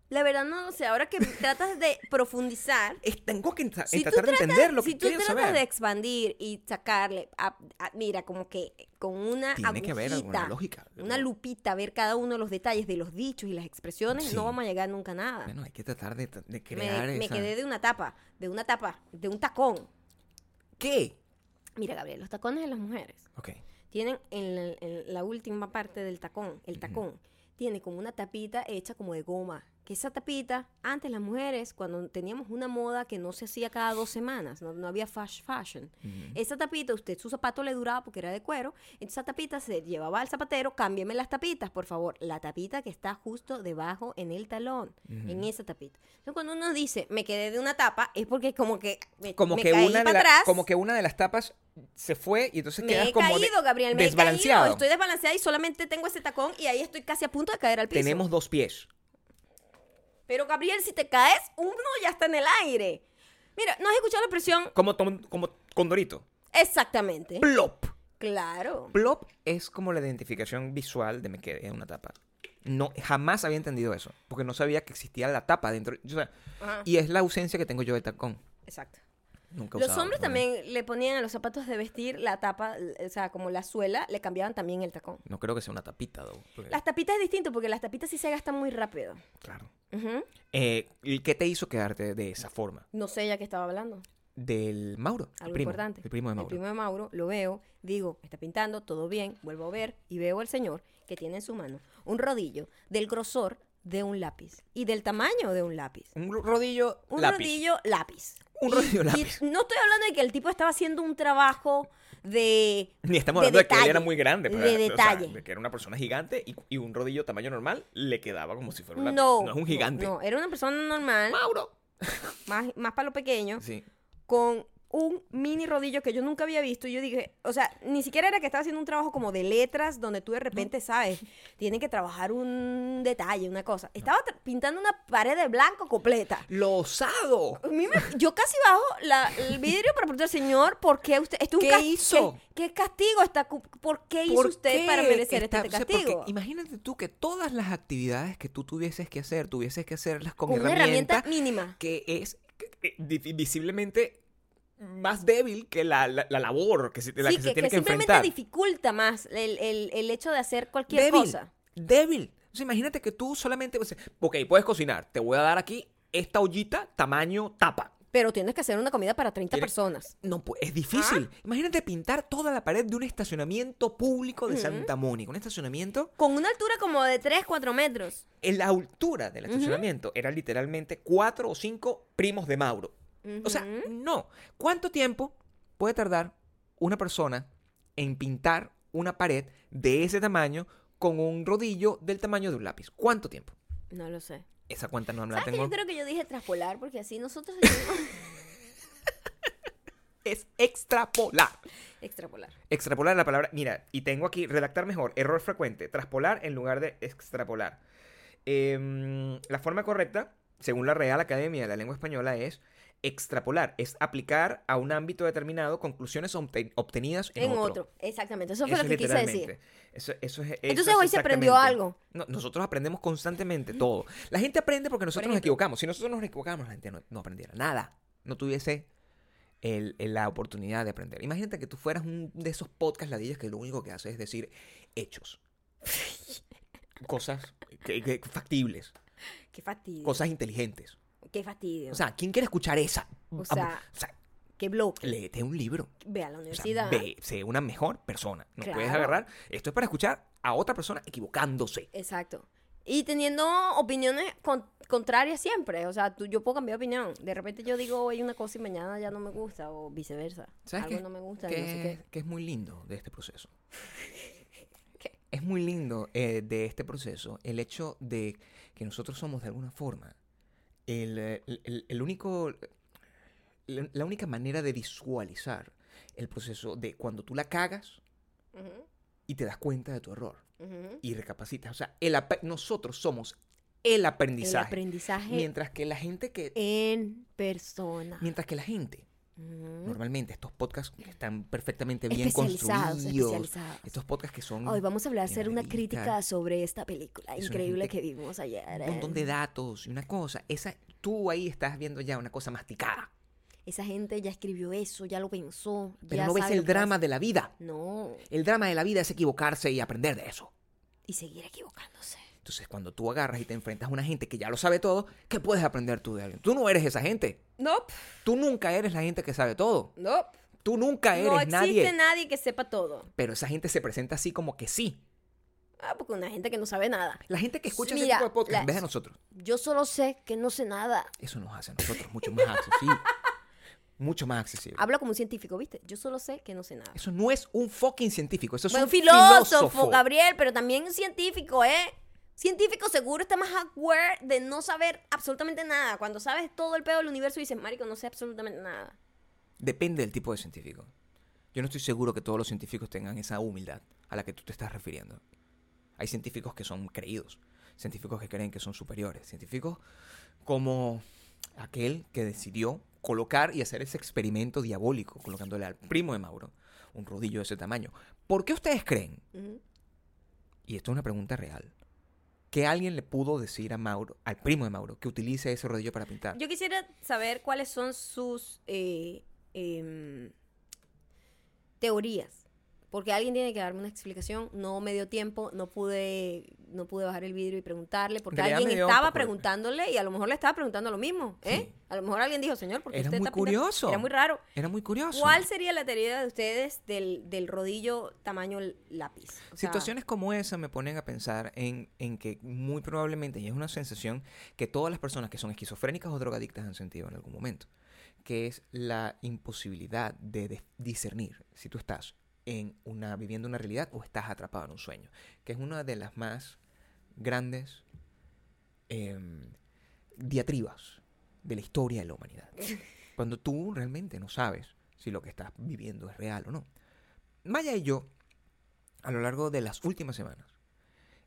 La verdad no sé, ahora que tratas de profundizar, Es- tengo que entra- si tú tratar de tratas, entender lo si que tú quiero tratas saber. de expandir y sacarle, a- a- mira, como que con una Tiene que haber alguna lógica. una lupita, ver cada uno de los detalles de los dichos y las expresiones, Sí. no vamos a llegar nunca a nada. Bueno, hay que tratar de, de me, crear me esa- quedé de una tapa, de una tapa, de un tacón. ¿Qué? Mira, Gabriel, los tacones de las mujeres Ok. tienen en la, en la última parte del tacón, el tacón, tiene como una tapita hecha como de goma. Que esa tapita, antes las mujeres, cuando teníamos una moda que no se hacía cada dos semanas, no, no había fast fashion, esa tapita, usted su zapato le duraba porque era de cuero, entonces esa tapita se llevaba al zapatero, cámbiame las tapitas, por favor, la tapita que está justo debajo en el talón, en esa tapita. Entonces cuando uno dice, me quedé de una tapa, es porque como que me, Como me que, caí una para la- atrás. como que una de las tapas se fue y entonces Me quedas he como de- caído, Gabriel, me he desbalanceado. caído. Estoy desbalanceada y solamente tengo ese tacón y ahí estoy casi a punto de caer al piso. Tenemos dos pies. Pero, Gabriel, si te caes, uno ya está en el aire. Mira, ¿no has escuchado la expresión? Como, tom- como condorito. Exactamente. Plop. Claro. Plop es como la identificación visual de me quedé en una tapa. No, jamás había entendido eso, porque no sabía que existía la tapa dentro. o sea, Ajá. y es la ausencia que tengo yo del tacón. Exacto. Nunca Los hombres ¿no? también le ponían a los zapatos de vestir la tapa, o sea, como la suela, le cambiaban también el tacón. No creo que sea una tapita, though, porque- Las tapitas es distinto porque las tapitas sí se gastan muy rápido. Claro. Ujú. Eh, ¿y ¿Qué te hizo quedarte de esa forma? No sé ya que estaba hablando. Del Mauro. el Algo primo, importante. El primo de El Mauro. primo de Mauro, lo veo, digo, está pintando, todo bien, vuelvo a ver y veo al señor que tiene en su mano un rodillo del grosor de un lápiz y del tamaño de un lápiz. Un rodillo Un lápiz. rodillo lápiz. Un Y- rodillo y no estoy hablando de que el tipo estaba haciendo un trabajo de. Ni estamos de hablando de, que él era muy grande. pero de era- o sea, detalle. de que era una persona gigante y, y un rodillo tamaño normal le quedaba como si fuera un lápiz. No. No es un gigante. No, era una persona normal, Mauro. más, más para lo pequeño, Sí. con un mini rodillo que yo nunca había visto. Y yo dije, o sea, ni siquiera era que estaba haciendo un trabajo como de letras, donde tú de repente sabes, tienen que trabajar un detalle, una cosa. Estaba pintando una pared de blanco completa. ¡Lo osado! Me- yo casi bajo la- el vidrio para preguntar, señor, ¿por qué usted? Esto es un ¿Qué hizo? ¿Qué, qué castigo está? ¿Por qué hizo ¿Por usted qué para merecer está- este o sea, porque castigo? imagínate tú que todas las actividades que tú tuvieses que hacer, tuvieses que hacerlas con, Con una herramienta, mínima. que es di- visiblemente más débil que la, la- la labor que se, la sí, que, que, se tiene que que, simplemente enfrentar. dificulta más el, el- el hecho de hacer cualquier débil, cosa. débil. O sea, imagínate que tú solamente, ok, puedes cocinar, te voy a dar aquí esta ollita tamaño tapa. Pero tienes que hacer una comida para 30 Tiene- personas. No, pues es difícil. Ah. Imagínate pintar toda la pared de un estacionamiento público de Santa Mónica. Un estacionamiento Con una altura como de 3, 4 metros. en la altura del estacionamiento era literalmente cuatro o cinco primos de Mauro. O sea, no. ¿Cuánto tiempo puede tardar una persona en pintar una pared de ese tamaño con un rodillo del tamaño de un lápiz? ¿Cuánto tiempo? No lo sé. Esa cuenta no la ¿Sabes que tengo. yo creo que yo dije traspolar? Porque así nosotros decimos Es extrapolar. extrapolar. Extrapolar la palabra. Mira, y tengo aquí redactar mejor. Error frecuente. Traspolar en lugar de extrapolar. Em, la forma correcta, según la Real Academia de la Lengua Española, es extrapolar. Es aplicar a un ámbito determinado conclusiones obte- obtenidas en, En otro. otro. Exactamente. Eso fue Eso lo que quise decir. Eso, eso es, Entonces es hoy se aprendió algo. No, nosotros aprendemos constantemente todo. La gente aprende porque nosotros nos equivocamos. Si nosotros nos equivocamos, la gente no, no aprendiera nada. No tuviese el- el- la oportunidad de aprender. Imagínate que tú fueras un de esos podcast ladillas que lo único que hace es decir hechos. Cosas que- que- factibles. Qué fastidio. Cosas inteligentes. Qué fastidio. O sea, ¿quién quiere escuchar esa? O sea, o sea, qué bloque. léete un libro. Ve a la O sea, universidad. ve, sé una mejor persona. No puedes agarrar. Esto es para escuchar a otra persona equivocándose. Exacto. Y teniendo opiniones con- contrarias siempre. O sea, tú, yo puedo cambiar de opinión. De repente yo digo hoy una cosa y mañana ya no me gusta. O viceversa. ¿Sabes Algo qué? no me gusta. que, no sé qué. que es muy lindo de este proceso. ¿Qué? Es muy lindo eh, de este proceso el hecho de que nosotros somos de alguna forma el, eh, el- el- el único, la, única manera de visualizar el proceso de cuando tú la cagas y te das cuenta de tu error y recapacitas. O sea, el nosotros somos el El aprendizaje. aprendizaje mientras que la gente que... en persona. Mientras que la gente Normalmente estos podcasts que están perfectamente bien Especializados, construidos. especializados. Estos podcasts que son Hoy vamos a hablar, hacer una crítica sobre esta película Es increíble que vimos ayer. un montón de datos y una cosa. Esa, tú ahí estás viendo ya una cosa masticada. Esa gente ya escribió eso, ya lo pensó. Pero ya no ves el drama de la vida. No, El drama de la vida es equivocarse y aprender de eso. y seguir equivocándose. Entonces, cuando tú agarras y te enfrentas a una gente que ya lo sabe todo, ¿qué puedes aprender tú de alguien? Tú no eres esa gente. Nope, Tú nunca eres la gente que sabe todo. nope. Tú nunca eres No existe nadie. nadie que sepa todo. Pero esa gente se presenta así como que sí. Ah, porque una gente que no sabe nada. La gente que escucha Mira, ese tipo de podcast la- en vez de nosotros. Yo solo sé que no sé nada. Eso nos hace a nosotros mucho más accesible. mucho más accesible. Hablo como un científico, ¿viste? Yo solo sé que no sé nada. Eso no es un fucking científico, eso es Bueno, un filósofo, filósofo. Gabriel, pero también un científico, ¿eh? Científico seguro está más aware de no saber absolutamente nada. Cuando sabes todo el pedo del universo y dices, marico, no sé absolutamente nada. Depende del tipo de científico. Yo no estoy seguro que todos los científicos tengan esa humildad a la que tú te estás refiriendo. Hay científicos que son creídos, científicos que creen que son superiores, científicos como aquel que decidió colocar y hacer ese experimento diabólico, colocándole al primo de Mauro un rodillo de ese tamaño. ¿Por qué ustedes creen, y esto es una pregunta real, que alguien le pudo decir a Mauro, al primo de Mauro, que utilice ese rodillo para pintar? Yo quisiera saber cuáles son sus eh, em, teorías. Porque alguien tiene que darme una explicación. No me dio tiempo, no pude, no pude bajar el vidrio y preguntarle. Porque alguien estaba preguntándole y a lo mejor le estaba preguntando lo mismo. ¿eh? Sí. A lo mejor alguien dijo, señor, porque Era usted muy está pintando-?" curioso. Era muy raro. Era muy curioso. ¿Cuál sería la teoría de ustedes del, del rodillo tamaño lápiz? O sea, Situaciones como esa me ponen a pensar en, en que muy probablemente, y es una sensación que todas las personas que son esquizofrénicas o drogadictas han sentido en algún momento, que es la imposibilidad de discernir si tú estás en una, viviendo una realidad o estás atrapado en un sueño, que es una de las más grandes em, diatribas de la historia de la humanidad. Cuando tú realmente no sabes si lo que estás viviendo es real o no. Maya y yo, a lo largo de las últimas semanas,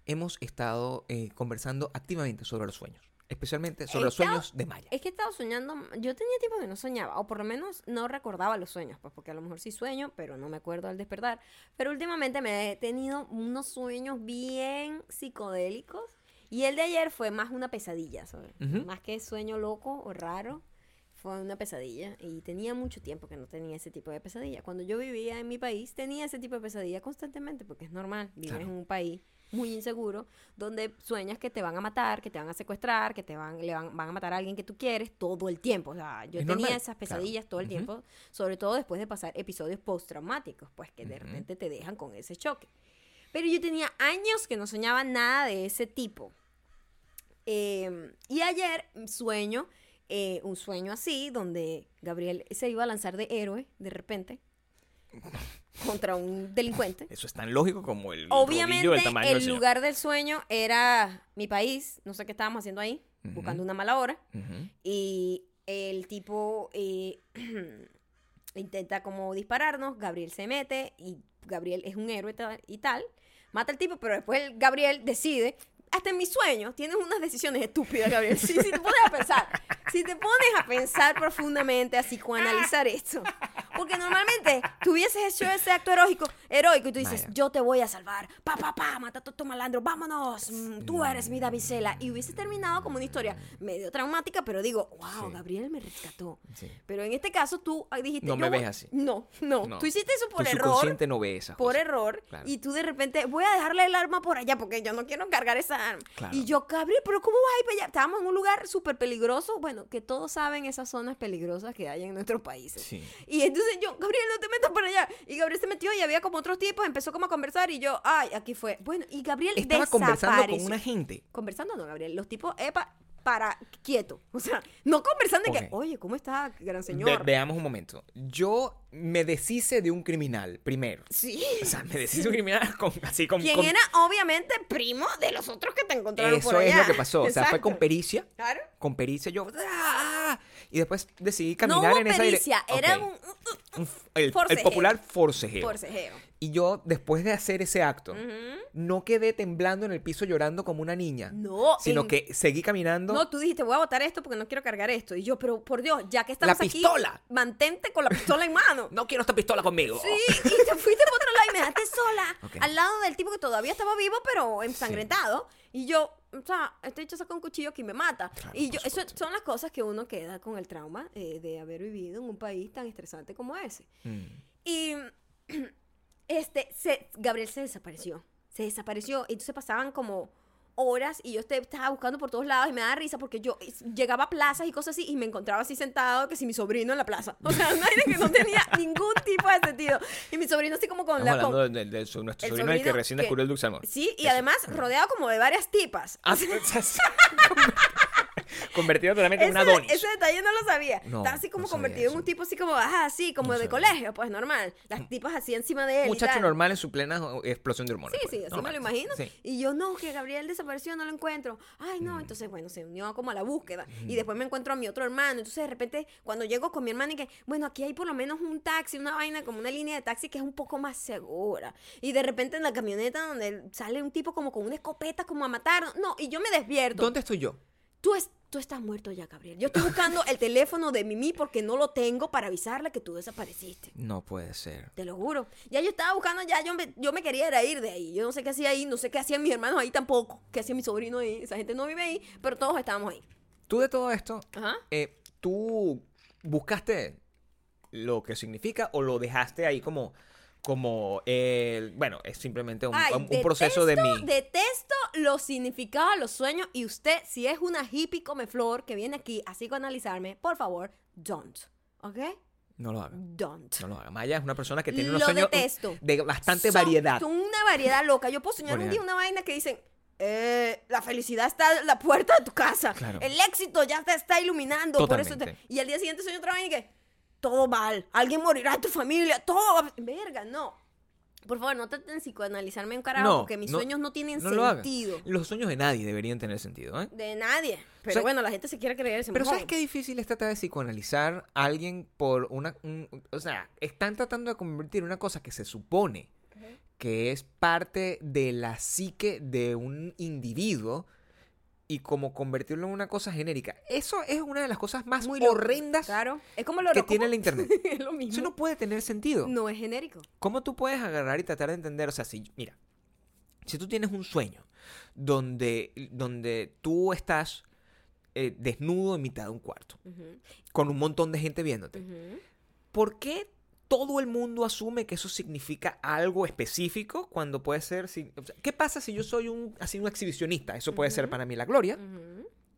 hemos estado eh, conversando activamente sobre los sueños, especialmente sobre los estado- sueños de Maya. Es que he estado soñando, yo tenía tiempo que no soñaba, o por lo menos no recordaba los sueños, pues porque a lo mejor sí sueño, pero no me acuerdo al despertar. Pero últimamente me he tenido unos sueños bien psicodélicos y el de ayer fue más una pesadilla. Más que sueño loco o raro, fue una pesadilla y tenía mucho tiempo que no tenía ese tipo de pesadilla. Cuando yo vivía en mi país tenía ese tipo de pesadilla constantemente porque es normal, Claro. en un país muy inseguro, donde sueñas que te van a matar, que te van a secuestrar, que te van, le van, van a matar a alguien que tú quieres todo el tiempo. O sea, yo Es tenía normal, esas claro. pesadillas todo el tiempo, sobre todo después de pasar episodios postraumáticos, pues que de repente te dejan con ese choque. Pero yo tenía años que no soñaba nada de ese tipo. Eh, y ayer sueño, eh, un sueño así, donde Gabriel se iba a lanzar de héroe de repente. contra un delincuente. Eso es tan lógico como el Obviamente del tamaño el del lugar del sueño era mi país, no sé qué estábamos haciendo ahí, buscando una mala hora. Y el tipo eh, intenta como dispararnos, Gabriel se mete y Gabriel es un héroe y tal, mata al tipo, pero después el Gabriel decide, hasta en mis sueños, tienes unas decisiones estúpidas, Gabriel. Si, si te pones a pensar, si te pones a pensar profundamente, a psicoanalizar esto, porque normalmente tú hubieses hecho ese acto heroico, heroico y tú dices, Vaya. yo te voy a salvar, pa, pa, pa, mata a todo malandro, vámonos, mm, tú eres mi damisela. Y hubiese terminado como una historia medio traumática, pero digo, wow, Sí. Gabriel me rescató. Sí. Pero en este caso tú ah, dijiste. No yo me voy- ves así. No, no, No. Tú hiciste eso por tu error. subconsciente no ve esas Por cosas. error. Claro. Y tú de repente, voy a dejarle el arma por allá porque yo no quiero cargar esa Claro. Y yo, Gabriel, pero ¿cómo vas a ir para allá? Estábamos en un lugar súper peligroso. Bueno, que todos saben esas zonas peligrosas que hay en nuestros países. Sí. Y entonces yo, Gabriel, no te metas por allá. Y Gabriel se metió y había como otros tipos, empezó como a conversar y yo, ay, aquí fue. Bueno, y Gabriel Estaba conversando con una gente. Conversando no, Gabriel. Los tipos, epa, para, quieto. O sea, no conversando de que, oye, ¿cómo está, gran Ve- señor? veamos un momento. Yo me deshice de un criminal primero. Sí. O sea, me deshice de un criminal con, así con... Quien con- era obviamente primo de los otros que te encontraron por Eso allá. es lo que pasó. O sea, fue con pericia. Claro. Con pericia yo... ¡ah! Y después decidí No caminar hubo en esa pericia, dirección. era un, Un f- el, el popular forcejeo. forcejeo. Y yo, después de hacer ese acto, no quedé temblando en el piso llorando como una niña. No, Sino en- que seguí caminando. No, tú dijiste, voy a botar esto porque no quiero cargar esto. Y yo, pero por Dios, ya que estamos ¡La aquí, pistola! mantente con la pistola en mano. No quiero esta pistola conmigo. Sí, y te fuiste por otro lado y me dejaste sola. Al lado del tipo que todavía estaba vivo, pero ensangrentado. Y yo, o sea, este hecho saca un cuchillo que me mata. Claro, y yo, eso son las cosas que uno queda con el trauma eh, de haber vivido en un país tan estresante como ese. Mm. Y este, se, Gabriel se desapareció. Se desapareció. Y entonces pasaban como horas y yo estaba buscando por todos lados y me daba risa porque yo llegaba a plazas y cosas así y me encontraba así sentado que si mi sobrino en la plaza. O sea, un aire que no tenía ningún tipo de sentido. Y mi sobrino así como con Estamos la... con- hablando de, de- de su- nuestro el sobrino, el que recién que- descubrió el Duxamor. Sí, y además rodeado como de varias tipas. Ah, Convertido totalmente en una Adonis. ese detalle no lo sabía. No, Estaba así como no convertido en un tipo así como, ajá, así, como No de sabía. colegio, pues normal. Las tipas así encima de él. y Muchacho tal. normal en su plena explosión de hormonas. Sí, pues. sí, así Normal. me lo imagino. Sí. Y yo, no, que Gabriel desapareció, no lo encuentro. Ay, no, entonces, bueno, se unió como a la búsqueda. Y después me encuentro a mi otro hermano. Entonces, de repente, cuando llego con mi hermana y que, bueno, aquí hay por lo menos un taxi, una vaina, como una línea de taxi que es un poco más segura. Y de repente en la camioneta donde sale un tipo como con una escopeta como a matarnos. No, y yo me despierto. ¿Dónde estoy yo? Tú, es, tú estás muerto ya, Gabriel. Yo estoy buscando el teléfono de Mimi porque no lo tengo para avisarle que tú desapareciste. No puede ser. Te lo juro. Ya yo estaba buscando, ya yo me, yo me quería ir de ahí. Yo no sé qué hacía ahí, no sé qué hacían mis hermanos ahí tampoco. ¿Qué hacía mi sobrino ahí? Esa gente no vive ahí, pero todos estábamos ahí. Tú de todo esto, Ajá. eh, ¿tú buscaste lo que significa o lo dejaste ahí como, como el, bueno, es simplemente un, Ay, un- un proceso de detesto- mí? Detesto los significados de los sueños y usted, si es una hippie come flor que viene aquí a psicoanalizarme, por favor, don't. ¿Ok? No lo haga. Don't. No lo haga. Maya es una persona que tiene unos Lo sueños detesto. de bastante Son- variedad. Son una variedad loca. Yo puedo soñar un día una vaina que dicen, eh, la felicidad está en la puerta de tu casa. Claro. El éxito ya te está iluminando. Por eso te-. Y al día siguiente sueño otra vaina y que, todo mal. Alguien morirá en tu familia. Todo Verga, no. Por favor, no traten de psicoanalizarme un carajo No, porque mis no, sueños no tienen no lo haga. sentido. Los sueños de nadie deberían tener sentido, ¿eh? De nadie. Pero sea, bueno, la gente se quiere creer ese Pero ¿sabes qué difícil es tratar de psicoanalizar a alguien por una... un- o sea, están tratando de convertir una cosa que se supone que es parte de la psique de un individuo y como convertirlo en una cosa genérica. Eso es una de las cosas más Muy horrendas Claro. Es como lo que tiene el internet. es lo mismo. Eso no puede tener sentido. No es genérico. ¿Cómo tú puedes agarrar y tratar de entender? O sea, si, mira, si tú tienes un sueño donde, donde tú estás eh, desnudo en mitad de un cuarto, con un montón de gente viéndote. ¿por qué todo el mundo asume que eso significa algo específico cuando puede ser... si- o sea, ¿Qué pasa si yo soy un, así, un exhibicionista? Eso puede ser para mí la gloria.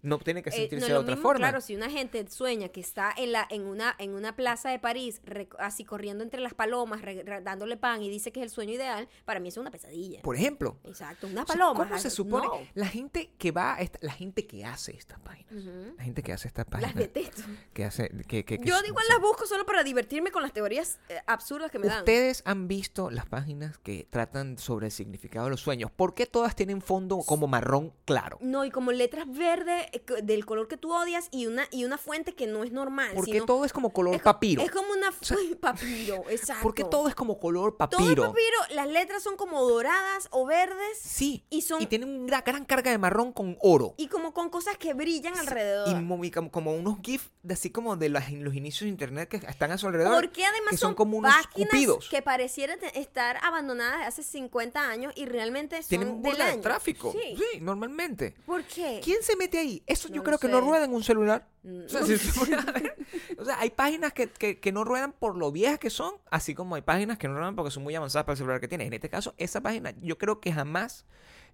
No tiene que Eh, no sentirse de lo otra mismo, forma. Claro, si una gente sueña que está en la en una en una plaza de París así corriendo entre las palomas, re- re- dándole pan y dice que es el sueño ideal, para mí es una pesadilla. Por ejemplo, Exacto, una o sea, paloma. ¿cómo se supone? La gente que va, a esta- la gente que hace estas páginas, la gente que hace estas Las páginas, detesto. que hace, que, que- que Yo igual las busco solo para divertirme con las teorías eh, absurdas que me dan. Ustedes han visto las páginas que tratan sobre el significado de los sueños. ¿Por qué todas tienen fondo como marrón claro? No, y como letras verdes del color que tú odias y una y una fuente que no es normal. Porque sino- todo es como color es, papiro. Es como una fu- papiro, exacto. Porque todo es como color Todo es papiro. papiro, las letras son como doradas o verdes Sí. Y son- tienen una gran carga de marrón con oro. y como con cosas que brillan alrededor. Y mo- y como, como unos GIF de así como de las- los inicios de internet que están a su alrededor. Porque además que son, son como unos páginas cupidos. que parecieran estar abandonadas de hace 50 años y realmente son Tienen del de tráfico. Sí. Sí, normalmente. ¿Por qué? ¿Quién se mete ahí? Eso No yo creo que no rueda en un celular. O sea, si o hay páginas que, que- que no ruedan por lo viejas que son, así como hay páginas que no ruedan porque son muy avanzadas para el celular que tienes. En este caso, esa página yo creo que jamás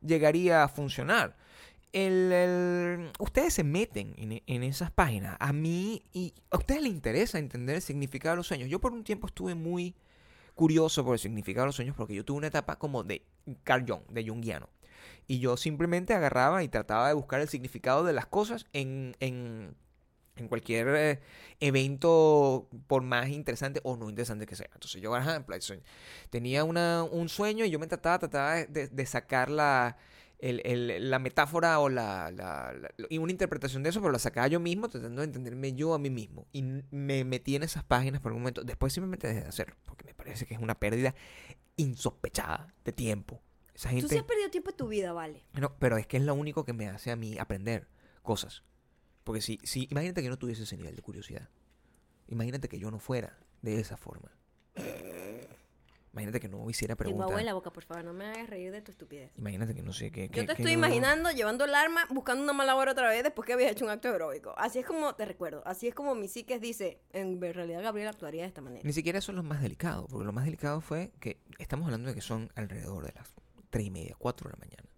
llegaría a funcionar. El- el- ustedes se meten en, en esas páginas. A mí, y a ustedes les interesa entender el significado de los sueños. Yo por un tiempo estuve muy curioso por el significado de los sueños porque yo tuve una etapa como de Carl Jung, de Jungiano. Y yo simplemente agarraba y trataba de buscar el significado de las cosas en, en, en cualquier eh, evento, por más interesante o no interesante que sea. Entonces yo, por ejemplo, tenía una, un sueño y yo me trataba, trataba de, sacar la, el- el- la metáfora o la, la- y una interpretación de eso, pero la sacaba yo mismo tratando de entenderme yo a mí mismo. Y me metí en esas páginas por un momento. Después simplemente dejé de hacerlo, porque me parece que es una pérdida insospechada de tiempo. Esa Tú gente... sí has perdido tiempo de tu vida, vale. No, pero es que es lo único que me hace a mí aprender cosas. Porque si, si, imagínate que no tuviese ese nivel de curiosidad. Imagínate que yo no fuera de esa forma. Imagínate que no hiciera Tengo preguntas. agua en la boca, por favor, no me hagas reír de tu estupidez. Imagínate que no sé qué. Yo te estoy imaginando llevando el arma, buscando una mala hora otra vez después que habías hecho un acto heroico. Así es como, te recuerdo, así es como mi psiques dice, en realidad Gabriel actuaría de esta manera. Ni siquiera eso es lo más delicado. Porque lo más delicado fue que estamos hablando de que son alrededor de las tres y media, cuatro de la mañana.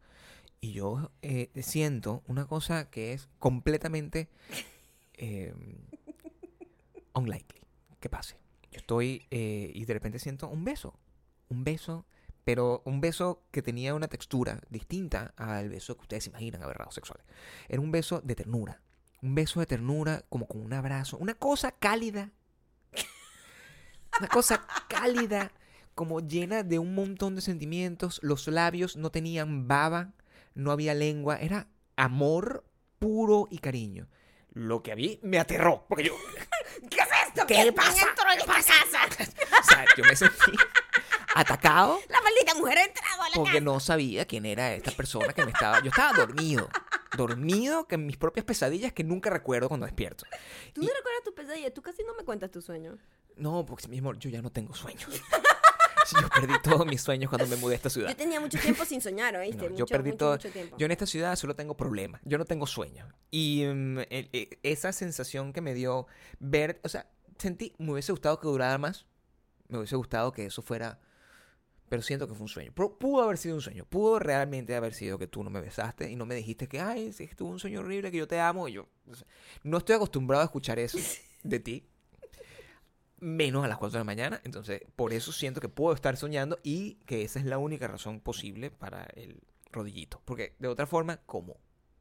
Y yo eh, siento una cosa que es completamente eh, unlikely que pase. Yo estoy eh, y de repente siento un beso. Un beso, pero un beso que tenía una textura distinta al beso que ustedes imaginan aberrados sexuales. Era un beso de ternura. Un beso de ternura como con un abrazo. Una cosa cálida. Una cosa cálida, como llena de un montón de sentimientos. Los labios no tenían baba, no había lengua. Era amor puro y cariño. Lo que a mí me aterró, porque yo... ¿Qué es esto? ¿Qué ¿Quién pasa? entró en esta casa? O sea, yo me sentí atacado La maldita mujer ha entrado a la porque casa. no sabía quién era esta persona que me estaba... Yo estaba dormido. Dormido que en mis propias pesadillas que nunca recuerdo cuando despierto. Tú no recuerdas tu pesadilla, tú casi no me cuentas tus sueños. No, porque mi amor, yo ya no tengo sueños. Yo perdí todos mis sueños cuando me mudé a esta ciudad. Yo tenía mucho tiempo sin soñar, ¿oíste? No, mucho, yo perdí mucho, todo. mucho tiempo. Yo en esta ciudad solo tengo problemas. Yo no tengo sueños. Y mm, el- e- esa sensación que me dio ver, o sea, sentí, me hubiese gustado que durara más. Me hubiese gustado que eso fuera. Pero siento que fue un sueño. Pero pudo haber sido un sueño. Pudo realmente haber sido que tú no me besaste y no me dijiste que, ay, sí, tuve un sueño horrible, que yo te amo. Y yo no estoy acostumbrado a escuchar eso de ti. Menos a las 4 de la mañana. Entonces, por eso siento que puedo estar soñando y que esa es la única razón posible para el rodillito. Porque de otra forma, ¿cómo?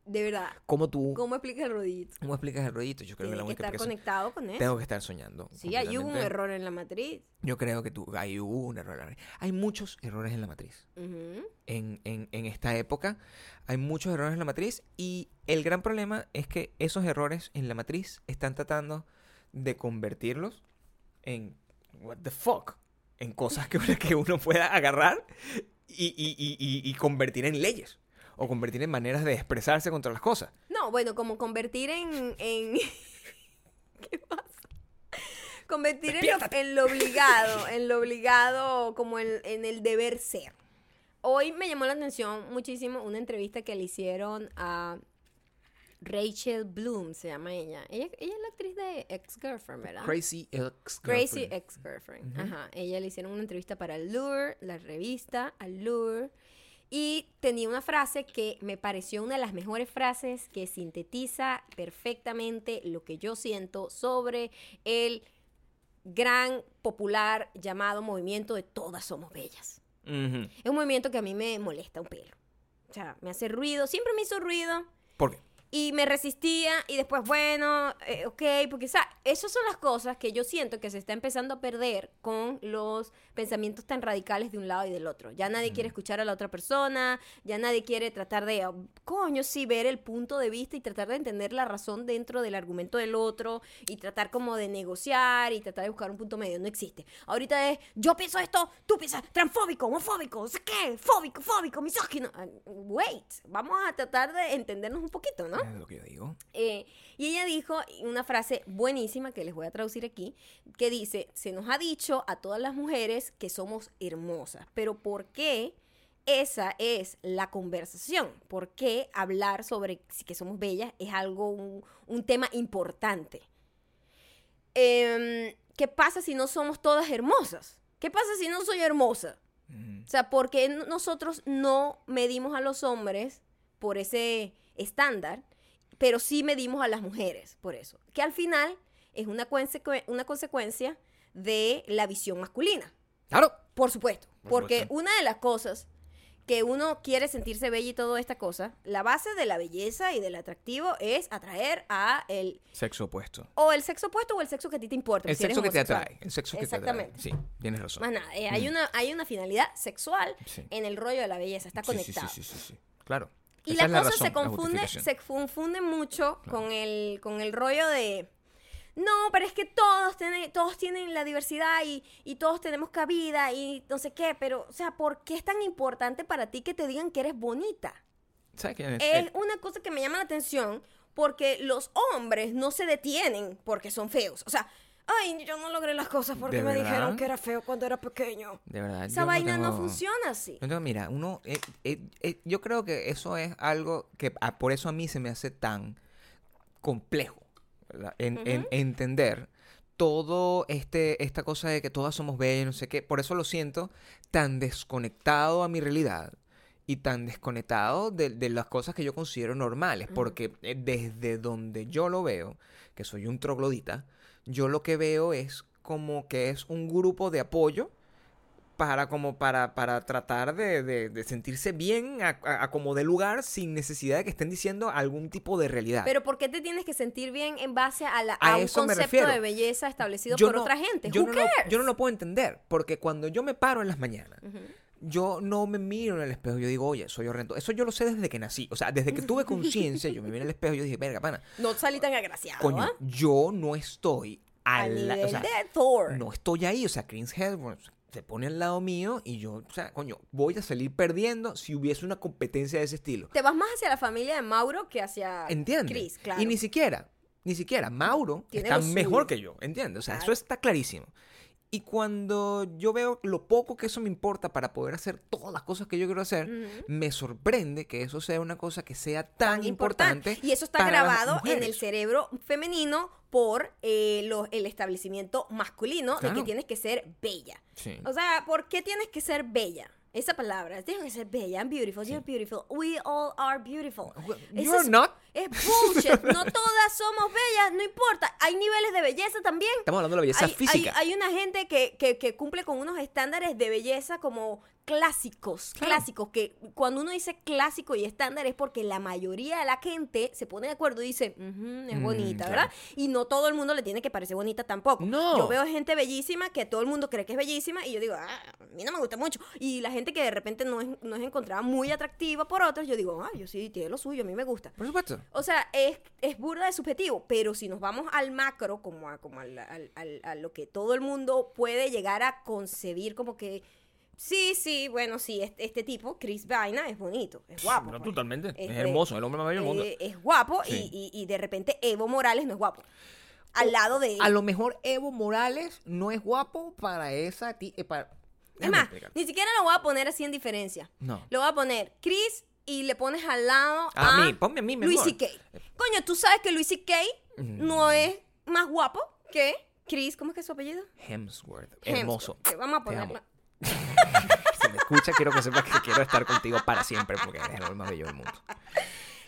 De verdad. ¿Cómo tú, ¿Cómo explicas el rodillito? cómo explicas el rodillito? Yo creo que la que única estar explicación- conectado con eso. Tengo que estar soñando. Sí, hubo un error en la matriz. Yo creo que tú, hubo un error. en la- Hay muchos errores en la matriz. En, en, en esta época hay muchos errores en la matriz y el gran problema es que esos errores en la matriz están tratando de convertirlos en what the fuck, en cosas que, que uno pueda agarrar y, y- y- y- convertir en leyes o convertir en maneras de expresarse contra las cosas. No, bueno, como convertir en... en... ¿Qué pasa? Convertir en lo, Despiértate. en lo obligado, en lo obligado, como en, en el deber ser. Hoy me llamó la atención muchísimo una entrevista que le hicieron a Rachel Bloom, se llama ella. Ella, ella es la actriz de Ex-Girlfriend, ¿verdad? Crazy ex Crazy Ex-Girlfriend. Ajá. Ella le hicieron una entrevista para Allure, la revista Allure. Y tenía una frase que me pareció una de las mejores frases que sintetiza perfectamente lo que yo siento sobre el gran popular llamado movimiento de todas somos bellas. Es un movimiento que a mí me molesta un pelo. O sea, me hace ruido, siempre me hizo ruido ¿Por qué? Y me resistía y después, bueno, eh, ok, porque, o sea, esas son las cosas que yo siento que se está empezando a perder con los pensamientos tan radicales de un lado y del otro. Ya nadie quiere escuchar a la otra persona, ya nadie quiere tratar de, oh, coño, sí, ver el punto de vista y tratar de entender la razón dentro del argumento del otro y tratar como de negociar y tratar de buscar un punto medio. No existe. Ahorita es, yo pienso esto, tú piensas transfóbico, homofóbico, no sé qué, fóbico, fóbico, misógino. Ah, Wait, vamos a tratar de entendernos un poquito, ¿no? Es lo que yo digo. Eh, y ella dijo una frase buenísima que les voy a traducir aquí, que dice, se nos ha dicho a todas las mujeres que somos hermosas, pero ¿por qué esa es la conversación? ¿Por qué hablar sobre que somos bellas es algo, un, un tema importante? Em, ¿Qué pasa si no somos todas hermosas? ¿Qué pasa si no soy hermosa? O sea, ¿por qué nosotros no medimos a los hombres por ese estándar, pero sí medimos a las mujeres por eso? Que al final es una, consecu- una consecuencia de la visión masculina, Claro. por supuesto. Por porque supuesto. una de las cosas que uno quiere sentirse bella y toda esta cosa, la base de la belleza y del atractivo es atraer a el Sexo opuesto. o el sexo opuesto o el sexo que a ti te importa. El si eres sexo que te atrae. El sexo que te atrae. Exactamente. Sí, tienes razón. Más nada, eh, hay, Mm. una, hay una finalidad sexual Sí. en el rollo de la belleza, está Sí, sí, conectado. Sí, sí, sí, sí. Claro. Y Esa la cosa razón, se confunde, se confunde mucho Claro. con el, con el rollo de no, pero es que todos tienen, todos tienen la diversidad y, y todos tenemos cabida y no sé qué, pero, o sea, ¿por qué es tan importante para ti que te digan que eres bonita? Es Eh, una cosa que me llama la atención porque los hombres no se detienen porque son feos. O sea, ay, yo no logré las cosas porque ¿De me verdad? dijeron que era feo cuando era pequeño. de verdad. Esa vaina no tengo- funciona así. No mira, uno. eh, eh, eh, yo creo que eso es algo que ah, por eso a mí se me hace tan complejo. En, entender todo este esta cosa de que todas somos bellas, no sé qué. Por eso lo siento tan desconectado a mi realidad y tan desconectado de, de las cosas que yo considero normales. Porque desde donde yo lo veo, que soy un troglodita, yo lo que veo es como que es un grupo de apoyo para como para, para tratar de, de- de sentirse bien a, como de lugar sin necesidad de que estén diciendo algún tipo de realidad. Pero ¿por qué te tienes que sentir bien en base a, la, A a un concepto de belleza establecido Yo por no- otra gente? Yo no, lo, yo no lo puedo entender, porque cuando yo me paro en las mañanas. Yo no me miro en el espejo, yo digo, oye, soy horrendo. Eso yo lo sé desde que nací. O sea, desde que tuve conciencia, yo me miré en el espejo y yo dije, verga, pana, No salí tan agraciado, coño, ¿ah? yo no estoy Al nivel o sea, de Thor. no estoy ahí. O sea, Chris Hemsworth se pone al lado mío y yo, o sea, coño, voy a salir perdiendo si hubiese una competencia de ese estilo. Te vas más hacia la familia de Mauro que hacia ¿Entiendes? Chris, claro. Y ni siquiera, ni siquiera, Mauro Tiene está mejor que yo, ¿entiendes? O sea, Claro. eso está clarísimo. Y cuando yo veo lo poco que eso me importa para poder hacer todas las cosas que yo quiero hacer, me sorprende que eso sea una cosa que sea tan, importante. Y eso está grabado en el cerebro femenino por eh, lo- el establecimiento masculino de que tienes que ser bella. Sí. O sea, ¿por qué tienes que ser bella? Esa palabra, tienes que ser bella. I'm beautiful, you're beautiful. We all are beautiful. Eso You're es- not. Es bullshit. No todas somos bellas, no importa. Hay niveles de belleza también. Estamos hablando de la belleza hay, física. Hay, hay una gente que, que- que cumple con unos estándares de belleza como clásicos, Claro. clásicos, que cuando uno dice clásico y estándar es porque la mayoría de la gente se pone de acuerdo y dice, "Ujú, es Mm, bonita, claro. ¿verdad? Y no todo el mundo le tiene que parecer bonita tampoco. No. Yo veo gente bellísima que todo el mundo cree que es bellísima y yo digo, ah, a mí no me gusta mucho. Y la gente que de repente no es, no es encontrada muy atractiva por otros, yo digo, ah, yo sí, tiene lo suyo, a mí me gusta. Por supuesto. O sea, es, es burda de subjetivo, pero si nos vamos al macro, como, a, como al- al- al- a lo que todo el mundo puede llegar a concebir, como que, sí, sí, bueno, sí, este, este tipo, Chris Vaina, es bonito, es guapo. No, pues. totalmente. Es, Este, hermoso, el hombre más bello del mundo. Eh, es guapo y- Sí. y, y de repente Evo Morales no es guapo. Al lado de él. A lo mejor Evo Morales no es guapo para esa... eh, para- Es más, ni siquiera lo voy a poner así en diferencia. No. Lo voy a poner Chris y le pones al lado A a, mí, ponme a mí Luis. C.K. Coño, tú sabes que Luis C.K. Mm. no es más guapo que Chris, ¿cómo es que es su apellido? Hemsworth. Hemsworth, Hermoso. que vamos a. Sí, Si me escuchas, quiero que sepas que quiero estar contigo para siempre porque eres el más bello del mundo.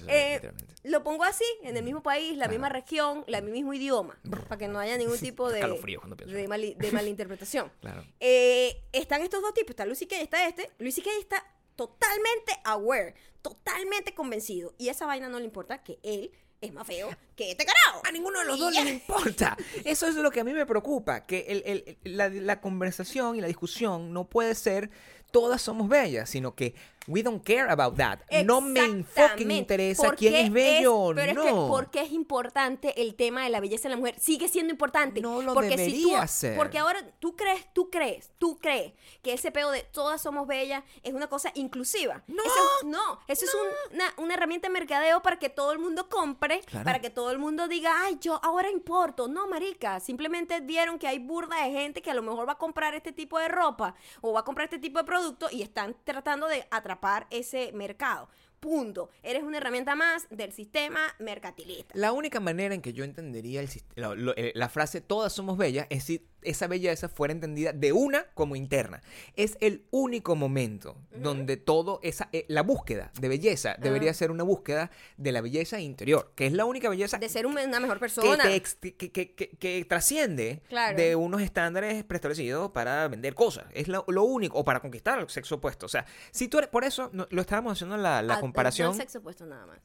Eh. Lo pongo así, en el mismo país, la misma región, el mismo idioma, para que no haya ningún tipo de, malinterpretación. Claro. Eh, están estos dos tipos, está Lucy Kay, está este. Lucy Kay está totalmente aware, totalmente convencido. Y esa vaina no le importa que él es más feo que este carajo. A ninguno de los dos les importa. Eso es lo que a mí me preocupa, que el- el- el- la, la conversación y la discusión no puede ser todas somos bellas, sino que we don't care about that. No me interesa ¿Por quién es bello o pero no. es que porque es importante el tema de la belleza de la mujer. Sigue siendo importante. No lo porque si tú, debería ser. Porque ahora tú crees, tú crees, tú crees que ese pedo de todas somos bellas es una cosa inclusiva. No, Eso es- no, eso es un- una, una herramienta de mercadeo para que todo el mundo compre, Claro. para que todo el mundo diga, ay, yo ahora importo. No, marica, simplemente vieron que hay burda de gente que a lo mejor va a comprar este tipo de ropa o va a comprar este tipo de producto y están tratando de atrapar ese mercado. Punto. Eres una herramienta más del sistema mercantilista. La única manera en que yo entendería el lo- lo- eh, la frase todas somos bellas es si esa belleza fuera entendida de una como interna. Es el único momento donde todo esa eh, la búsqueda de belleza debería ser una búsqueda de la belleza interior, que es la única belleza De ser un- una mejor persona. que que- que- que- que trasciende Claro. de unos estándares preestablecidos para vender cosas. Es lo, lo único, o para conquistar al sexo opuesto. O sea, si tú eres, por eso no- lo estábamos haciendo la, la Ah, comparación. No el sexo opuesto nada más.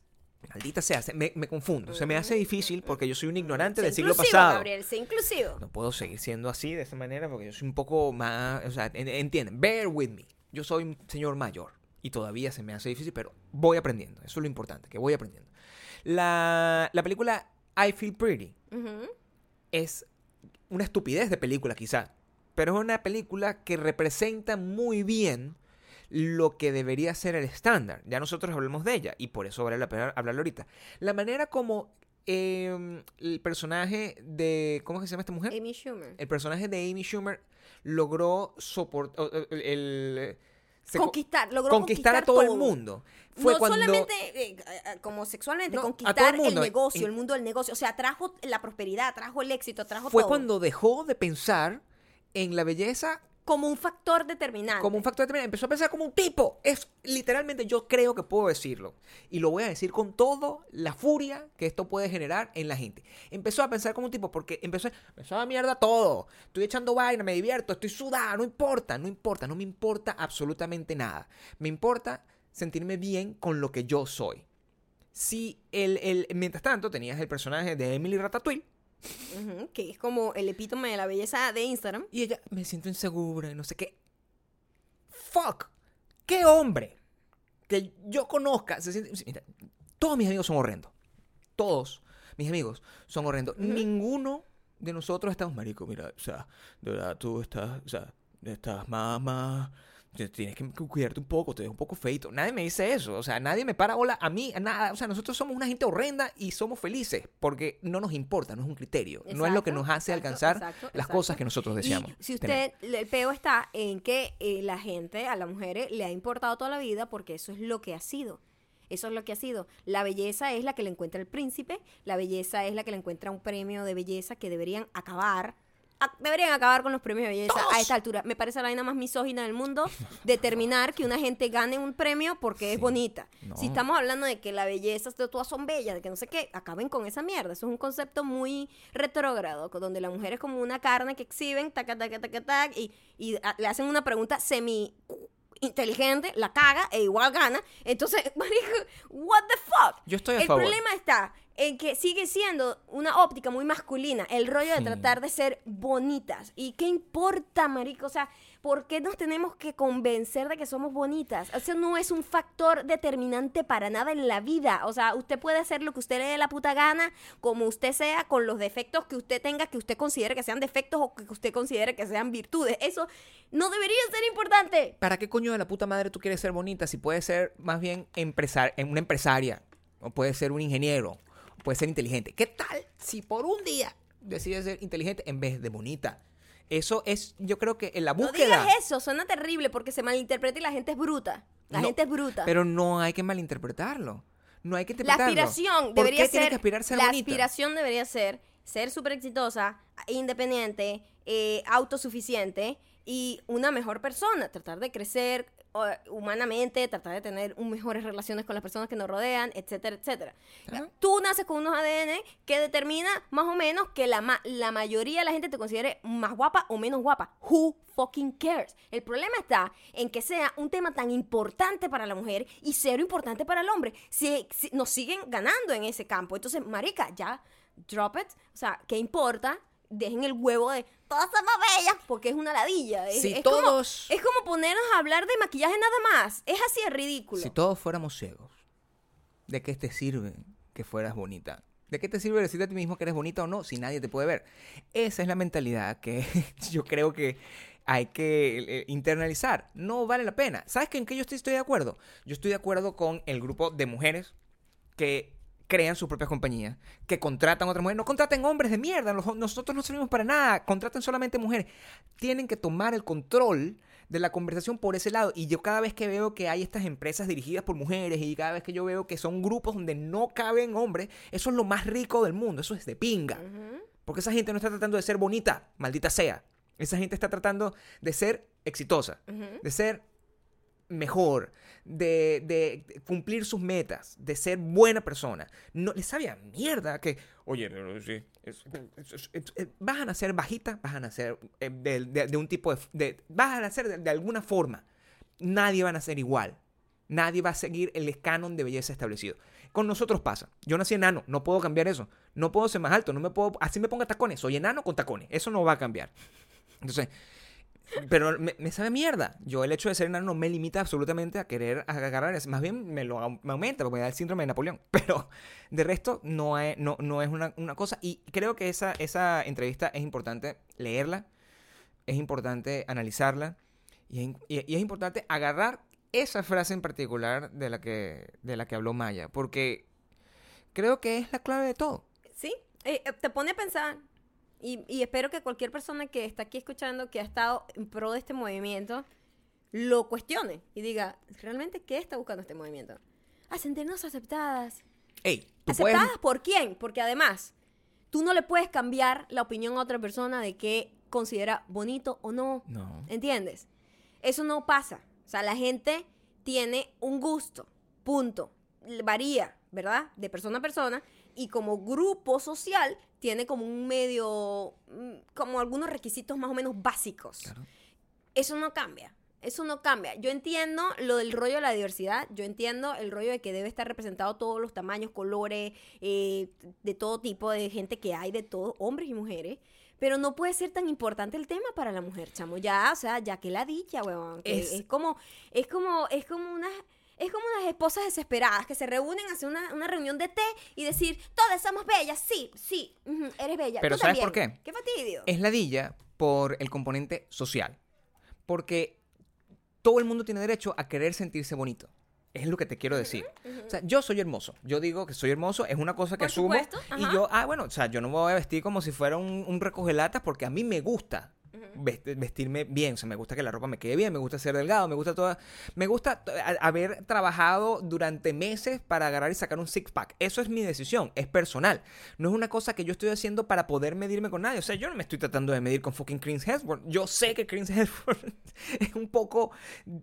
Maldita sea, se- me, me confundo. Se me hace difícil porque yo soy un ignorante Sé del siglo pasado. Gabriel, sé inclusivo. No puedo seguir siendo así de esa manera porque yo soy un poco más. O sea, en- entienden, bear with me. Yo soy un señor mayor y todavía se me hace difícil, pero voy aprendiendo. Eso es lo importante, que voy aprendiendo. La, la película I Feel Pretty es una estupidez de película, quizá. Pero es una película que representa muy bien lo que debería ser el estándar. Ya nosotros hablamos de ella y por eso vale la pena hablarlo ahorita. La manera como eh, el personaje de. ¿Cómo es que se llama esta mujer? Amy Schumer. El personaje de Amy Schumer logró soportar. El, el- se co- conquistar, logró conquistar a todo, el mundo. Fue no cuando. solamente eh, eh, como sexualmente, No, conquistar el negocio, en- el mundo del negocio. O sea, trajo la prosperidad, trajo el éxito, trajo Fue todo. cuando dejó de pensar en la belleza Como un factor determinante. como un factor determinante. Empezó a pensar como un tipo. Es literalmente, yo creo que puedo decirlo. Y lo voy a decir con toda la furia que esto puede generar en la gente. Empezó a pensar como un tipo porque empezó, empezó a mierda todo. Estoy echando vaina, me divierto, estoy sudada, no importa, no importa, no me importa absolutamente nada. Me importa sentirme bien con lo que yo soy. Si el, el, mientras tanto tenías el personaje de Emily Ratatouille Que es como el epítome de la belleza de Instagram. Y ella, me siento insegura y no sé qué. Fuck. ¿Qué hombre que yo conozca se siente... Mira, todos mis amigos son horrendos. Todos mis amigos son horrendos. Ninguno de nosotros estamos, marico, mira, o sea, de verdad tú estás, o sea, estás más, más, tienes que cu- cuidarte un poco, te ves un poco feito. Nadie me dice eso, o sea, nadie me para hola a mí, a nada, o sea, nosotros somos una gente horrenda y somos felices porque no nos importa, no es un criterio, no es lo que nos hace exacto, alcanzar exacto, las cosas que nosotros deseamos. Y si tener. usted, el peo está en que eh, la gente, a las mujeres, le ha importado toda la vida porque eso es lo que ha sido. Eso es lo que ha sido. La belleza es la que le encuentra el príncipe, la belleza es la que le encuentra un premio de belleza que deberían acabar. Deberían acabar con los premios de belleza a esta altura. Me parece la vaina más misógina del mundo determinar que una gente gane un premio porque es bonita. No. Si estamos hablando de que la belleza de todas son bellas, de que no sé qué, acaben con esa mierda. Eso es un concepto muy retrógrado, donde la mujer es como una carne que exhiben, taca, taca, taca, tac, y, y a- le hacen una pregunta semi inteligente, la caga e igual gana. Entonces, marico, what the fuck? Yo estoy a El favor. problema está en que sigue siendo una óptica muy masculina, el rollo de tratar de ser bonitas. ¿Y qué importa, marico? O sea, ¿por qué nos tenemos que convencer de que somos bonitas? Eso no es un factor determinante para nada en la vida. O sea, usted puede hacer lo que usted le dé la puta gana, como usted sea, con los defectos que usted tenga, que usted considere que sean defectos o que usted considere que sean virtudes. Eso no debería ser importante. ¿Para qué coño de la puta madre tú quieres ser bonita si puedes ser más bien empresar una empresaria? O puedes ser un ingeniero, o puedes ser inteligente. ¿Qué tal si por un día decides ser inteligente en vez de bonita? Eso es, yo creo que en la No búsqueda... digas eso, suena terrible porque se malinterpreta y la gente es bruta. La No, gente es bruta. Pero no hay que malinterpretarlo. No hay que La interpretarlo. aspiración ¿Por debería qué ser. que aspirar a ser la bonita? aspiración debería ser ser súper exitosa, independiente, eh, autosuficiente y una mejor persona, tratar de crecer humanamente, tratar de tener un- mejores relaciones con las personas que nos rodean, etcétera, etcétera. Tú naces con unos ADN que determina más o menos que la, ma- la mayoría de la gente te considere más guapa o menos guapa. Who fucking cares? El problema está en que sea un tema tan importante para la mujer y cero importante para el hombre. Si, si- nos siguen ganando en ese campo. Entonces, marica, ya, drop it. O sea, ¿qué importa? Dejen el huevo de todas somos bellas porque es una ladilla. Es, Si es todos- Como, es como ponernos a hablar de maquillaje nada más. Es así de ridículo. Si todos fuéramos ciegos, ¿de qué te sirve que fueras bonita? ¿De qué te sirve decirte a ti mismo que eres bonita o no si nadie te puede ver? Esa es la mentalidad que yo creo que hay que eh, internalizar. No vale la pena. ¿Sabes que en qué yo estoy, estoy de acuerdo? Yo estoy de acuerdo con el grupo de mujeres que crean sus propias compañías, que contratan a otras mujeres. No contraten hombres de mierda, los- nosotros no servimos para nada, contraten solamente mujeres. Tienen que tomar el control de la conversación por ese lado. Y yo cada vez que veo que hay estas empresas dirigidas por mujeres y cada vez que yo veo que son grupos donde no caben hombres, eso es lo más rico del mundo, eso es de pinga. Porque esa gente no está tratando de ser bonita, maldita sea. Esa gente está tratando de ser exitosa, de ser mejor, de, cumplir sus metas, de ser buena persona. No les sabe a mierda que, oye, es- es- es- vas a nacer bajita, vas a nacer eh, de, de- un tipo de, vas a nacer de, de alguna forma. Nadie va a nacer igual. Nadie va a seguir el canon de belleza establecido. Con nosotros pasa. Yo nací enano, no puedo cambiar eso. No puedo ser más alto, no me puedo. Así me ponga tacones. Soy enano con tacones. Eso no va a cambiar. Entonces, pero me, me sabe mierda. Yo el hecho de ser enano no me limita absolutamente a querer agarrar. Más bien me lo me aumenta porque me da el síndrome de Napoleón. Pero de resto no es, no, no es una, una cosa. Y creo que esa, esa entrevista es importante leerla. Es importante analizarla. Y es, y- y es importante agarrar esa frase en particular de la que, de la que habló Maya. Porque creo que es la clave de todo. Sí, eh, te pone a pensar. Y, y espero que cualquier persona que está aquí escuchando, que ha estado en pro de este movimiento, lo cuestione y diga, ¿realmente qué está buscando este movimiento? A sentirnos aceptadas. Ey, tú puedes... ¿Aceptadas por quién? Porque además, tú no le puedes cambiar la opinión a otra persona de qué considera bonito o no. No. ¿Entiendes? Eso no pasa. O sea, la gente tiene un gusto. Punto. Varía, ¿verdad? De persona a persona. Y como grupo social, tiene como un medio. mm, como algunos requisitos más o menos básicos. Claro. Eso no cambia. Eso no cambia. Yo entiendo lo del rollo de la diversidad. Yo entiendo el rollo de que debe estar representado todos los tamaños, colores, eh, de todo tipo de gente que hay, de todo, hombres y mujeres. Pero no puede ser tan importante el tema para la mujer, chamo. Ya, o sea, ya que la dicha, weón. que Es- Es, como, es como, es como unas, es como unas esposas desesperadas que se reúnen a hacer una, una reunión de té y decir, todas somos bellas, sí, sí, eres bella. Pero tú ¿sabes también". por qué? Qué fastidio. Es ladilla por el componente social. Porque todo el mundo tiene derecho a querer sentirse bonito. Es lo que te quiero decir. O sea, yo soy hermoso. Yo digo que soy hermoso. Es una cosa que Por asumo. supuesto, Y yo, ah, bueno, o sea, yo no me voy a vestir como si fuera un, un recogelatas porque a mí me gusta vestirme bien. O sea, me gusta que la ropa me quede bien, me gusta ser delgado, me gusta toda. Me gusta haber trabajado durante meses para agarrar y sacar un six pack. Eso es mi decisión, es personal. No es una cosa que yo estoy haciendo para poder medirme con nadie. O sea, yo no me estoy tratando de medir con fucking Chris Hemsworth. Yo sé que Chris Hemsworth es un poco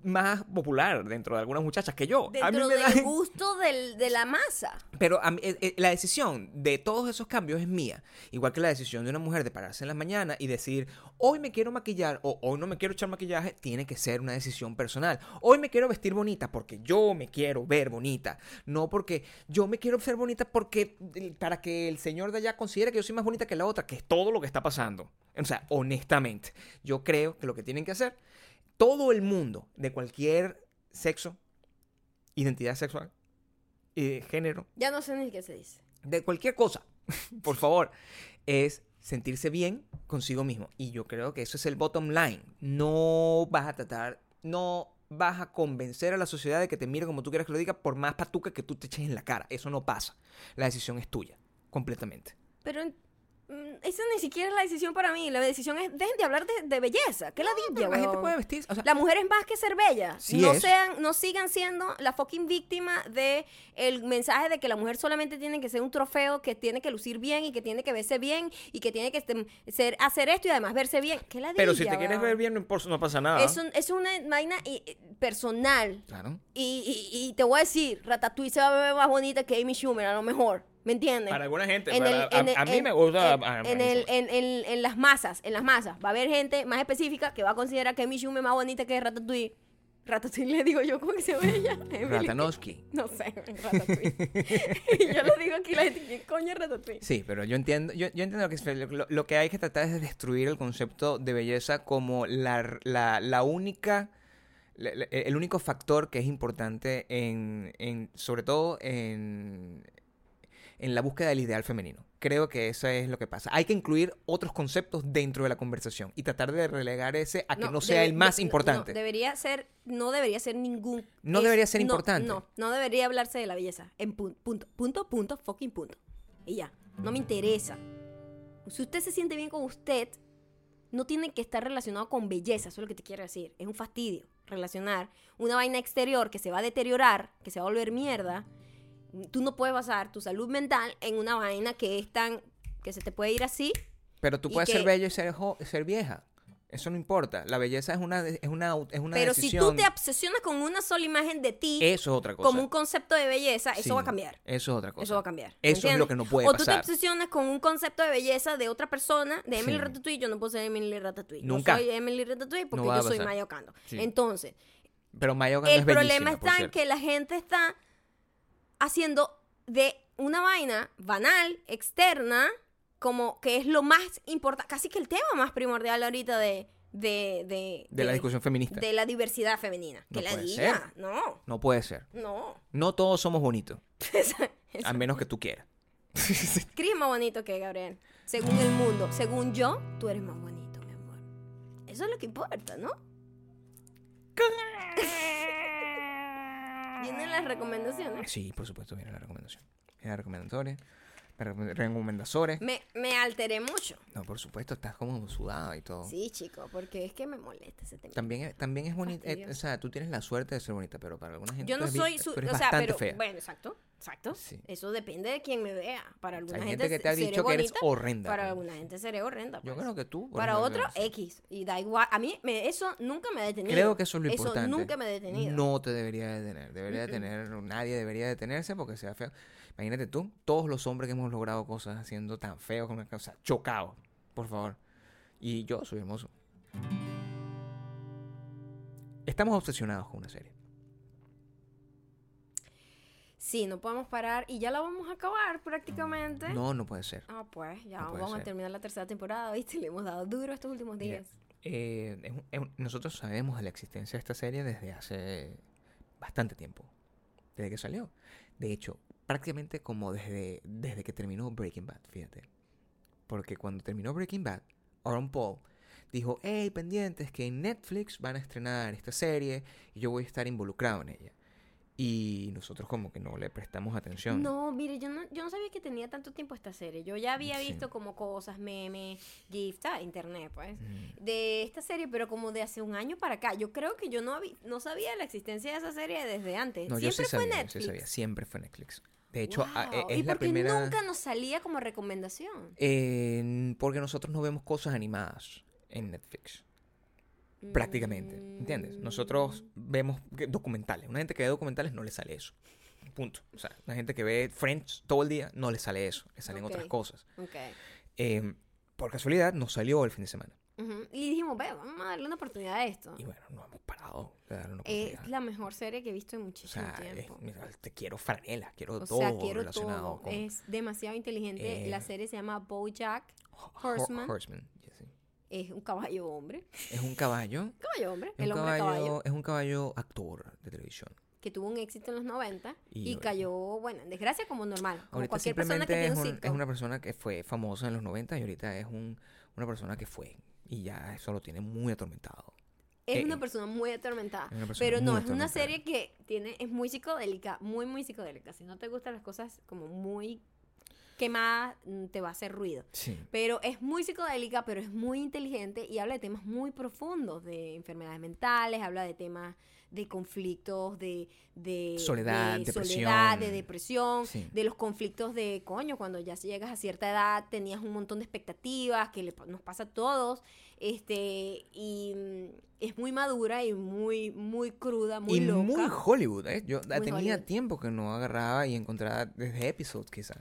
más popular dentro de algunas muchachas que yo. a mí Dentro me del da- gusto del- de la masa. pero a mí, eh, eh, la decisión de todos esos cambios es mía. Igual que la decisión de una mujer de pararse en la mañana y decir, hoy me quiero maquillar o hoy no me quiero echar maquillaje, tiene que ser una decisión personal. Hoy me quiero vestir bonita porque yo me quiero ver bonita. No porque yo me quiero ser bonita porque eh, para que el señor de allá considere que yo soy más bonita que la otra, que es todo lo que está pasando. O sea, honestamente, yo creo que lo que tienen que hacer, todo el mundo de cualquier sexo, identidad sexual, eh, género, Ya no sé ni qué se dice. de cualquier cosa, por favor, es sentirse bien consigo mismo. Y yo creo que eso es el bottom line. No vas a tratar, no vas a convencer a la sociedad de que te mire como tú quieras que lo diga por más patuca que tú te eches en la cara. Eso no pasa. La decisión es tuya, completamente. Pero, esa ni siquiera es la decisión para mí. La decisión es, dejen de hablar de, de belleza. ¿Qué la Pero la gente puede. O sea, La mujer es más que ser bella. Sí no es. sean, no sigan siendo la fucking víctima de el mensaje de que la mujer solamente tiene que ser un trofeo, que tiene que lucir bien y que tiene que verse bien y que tiene que este, ser hacer esto y además verse bien. ¿Qué la pero si te quieres ver bien, no, no pasa nada. Es, un- es una vaina y- y personal. Claro. Y, y- y te voy a decir, Ratatouille se va a ver más bonita que Amy Schumer, a lo mejor. ¿Me entiendes? Para alguna gente. En para- el- en a, el- a mí en- me gusta. En, ah, en el- en- en- en las masas, en las masas. Va a haber gente más específica que va a considerar que Amy Schumer es más bonita que Ratatouille. Ratatouille le digo yo, ¿cómo que se ve ella? Ratanowski. No sé, Ratatouille. y yo le digo aquí la gente, ¿quién coño es Ratatouille? Sí, pero yo entiendo, yo, yo entiendo lo que es, lo, lo que hay que tratar es de destruir el concepto de belleza como la, la, la única, la- la- el único factor que es importante en, en sobre todo en, en la búsqueda del ideal femenino. Creo que eso es lo que pasa. Hay que incluir otros conceptos dentro de la conversación y tratar de relegar ese a que no, sea el más de- no, importante. debería ser, no debería ser ningún. No debería ser no, importante. No, no debería hablarse de la belleza. En pu- punto, punto, punto, fucking punto. Y ya. No me interesa. Si usted se siente bien con usted, no tiene que estar relacionado con belleza. Eso es lo que te quiero decir. Es un fastidio relacionar una vaina exterior que se va a deteriorar, que se va a volver mierda. Tú no puedes basar tu salud mental en una vaina que es tan. que se te puede ir así. Pero tú puedes ser bella y ser, vieja. Eso no importa. La belleza es una, es una, es una Pero si tú te obsesionas con una sola imagen de ti, Eso es otra cosa. como un concepto de belleza, eso Sí, va a cambiar. Eso es otra cosa. Eso va a cambiar. Eso es lo que no puede o tú te pasar. obsesionas con un concepto de belleza de otra persona, de Emily Sí. Ratatouille, yo no puedo ser Emily Ratatouille. Nunca. Yo soy Emily Ratatouille porque No yo soy pasar. Ocando. Sí. Entonces, Pero Maya Ocando el es problema está en que la gente está haciendo de una vaina banal, externa, como que es lo más importante, casi que el tema más primordial ahorita de... De, de, De la discusión feminista. De la diversidad femenina. Que No la puede diga. No, No puede ser. no. No todos somos bonitos. A menos que tú quieras. Chris es más bonito que Gabriel. Según el mundo. Según yo, tú eres más bonito, mi amor. Eso es lo que importa, ¿no? Vienen las recomendaciones. Sí, por supuesto, viene la recomendación. Viene la recomendaciones. Recomendadores. Me, me alteré mucho. No, por supuesto, estás como sudada y todo. Sí, chico, porque es que me molesta ese tema. También, es- también es bonita. eh, o sea, tú tienes la suerte de ser bonita, pero para alguna gente Yo tú no eres soy su... tú eres O sea, bastante pero... fea. Bueno, exacto, exacto. Sí. Eso depende de quien me vea. Para alguna Hay gente, gente que te ha dicho que eres bonita, horrenda. Para pues. alguna gente seré horrenda. Yo pues. creo que tú. Para otro, X. Y da igual. A mí me- eso nunca me ha detenido. Creo que eso es lo importante. Eso nunca me ha detenido. No te debería detener. Debería detener, nadie debería detenerse porque sea feo. Imagínate tú, todos los hombres que hemos logrado cosas haciendo tan feos como una cosa, chocados, por favor. Y yo soy hermoso. Estamos obsesionados con una serie. Sí, no podemos parar y ya la vamos a acabar prácticamente. No, no puede ser. Ah, pues ya No vamos a terminar la tercera temporada, ¿viste? Le hemos dado duro estos últimos Mira, días. Eh, es un- es un- nosotros sabemos de la existencia de esta serie desde hace bastante tiempo. Desde que salió. De hecho, prácticamente como desde, desde que terminó Breaking Bad, fíjate. Porque cuando terminó Breaking Bad, Aaron Paul dijo, hey, pendientes, que en Netflix van a estrenar esta serie y yo voy a estar involucrado en ella. Y nosotros como que no le prestamos atención. No, mire, yo no, yo no sabía que tenía tanto tiempo esta serie. Yo ya había Sí. visto como cosas, memes, gifs, ah, internet, pues, Mm. de esta serie, pero como de hace un año para acá. Yo creo que yo no, no sabía la existencia de esa serie desde antes. No, yo Siempre sí fue sabía, yo Netflix. sí sabía. Siempre fue Netflix. De hecho, a- Wow. e- es ¿Y la por qué primera... nunca nos salía como recomendación? Eh, porque nosotros no vemos cosas animadas en Netflix. Prácticamente. ¿Entiendes? Nosotros vemos documentales. Una gente que ve documentales no le sale eso. Punto. O sea, la gente que ve Friends todo el día no le sale eso. Le salen otras cosas. Mm, Ok. Eh, por casualidad, nos salió el fin de semana. Y dijimos, ve, vamos a darle una oportunidad a esto. Y bueno, no hemos parado de darle una Es la mejor serie que he visto en O muchísimo es- tiempo. mira, te quiero franela, quiero O todo sea, quiero relacionado todo. con Es demasiado inteligente. Eh, la serie se llama BoJack Ho- Horseman. Horseman, sé. Es un caballo hombre. Es un caballo. Caballo hombre. Es el un hombre caballo, caballo. es un caballo actor de televisión. Que tuvo un éxito en los 90 Y cayó, bueno, en desgracia como normal. Como Ahorita cualquier persona que tiene un un- es una persona que fue famosa en los 90 y ahorita es un, una persona que fue. Y ya eso lo tiene muy atormentado. Es eh, una persona muy atormentada. persona Pero no, es una serie que tiene, es muy psicodélica, muy, muy psicodélica. Si no te gustan las cosas como muy más mm, te va a hacer ruido. Sí. Pero es muy psicodélica, pero es muy inteligente y habla de temas muy profundos, de enfermedades mentales, habla de temas de conflictos, de, de Soledad, de depresión. soledad, de depresión, Sí. de los conflictos de, coño, cuando ya llegas a cierta edad tenías un montón de expectativas que le nos pasa a todos, este, y mm, es muy madura y muy, muy cruda, muy y loca. muy Hollywood, ¿eh? Yo Muy tenía Hollywood. tiempo que no agarraba y encontraba desde episodios quizás.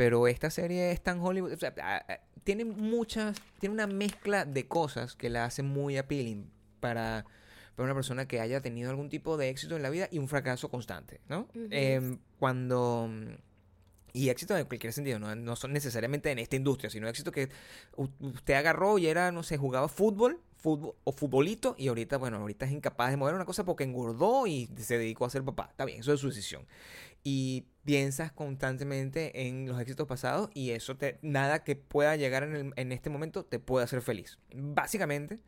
Pero esta serie es tan Hollywood, o sea, tiene muchas, tiene una mezcla de cosas que la hacen muy appealing para, para una persona que haya tenido algún tipo de éxito en la vida y un fracaso constante, ¿no? Em, cuando... Y éxito en cualquier sentido, no, no son necesariamente en esta industria, sino éxito que usted agarró y era, no sé, jugaba fútbol, fútbol o futbolito y ahorita, bueno, ahorita es incapaz de mover una cosa porque engordó y se dedicó a ser papá. Está bien, eso es su decisión. Y piensas constantemente en los éxitos pasados y eso te, nada que pueda llegar en, el- en este momento te puede hacer feliz. Básicamente,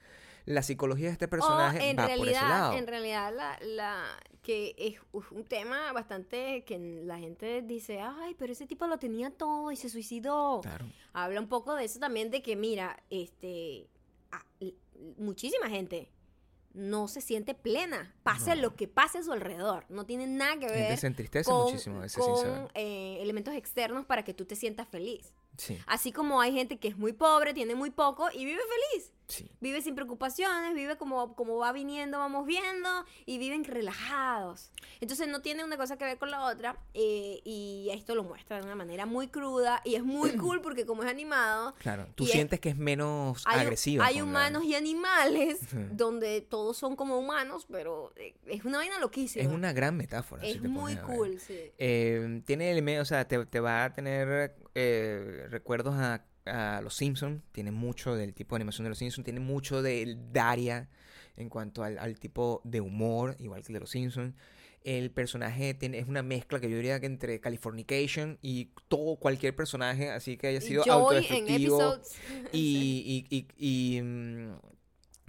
la psicología de este personaje o en va realidad, por ese lado. En realidad, la, la, que es un tema bastante que la gente dice, ay, pero ese tipo lo tenía todo y se suicidó. Claro. Habla un poco de eso también, de que, mira, este, a- muchísima gente no se siente plena, pase No. lo que pase a su alrededor, no tiene nada que ver se entristece con, muchísimo a veces con, eh, elementos externos para que tú te sientas feliz. Sí, Así como hay gente que es muy pobre, tiene muy poco y vive feliz. Sí. Vive sin preocupaciones, vive como, como va viniendo, vamos viendo, y viven relajados. Entonces no tiene una cosa que ver con la otra, eh, y esto lo muestra de una manera muy cruda, y es muy cool porque como es animado, Claro, tú Y es- sientes que es menos hay, agresiva. hay la- humanos y animales donde todos son como humanos, pero eh, es una vaina loquísima. Es una gran metáfora. si Es te muy cool, sí. Eh, tiene elementos, o sea, te, te va a tener eh, recuerdos a, a Los Simpsons. Tiene mucho del tipo de animación de Los Simpsons. Tiene mucho del Daria en cuanto al, al tipo de humor, igual que el de Los Simpsons. El personaje tiene, es una mezcla que yo diría que entre Californication y todo, cualquier personaje, así que haya sido autodestructivo. Y, y- y- y, mm,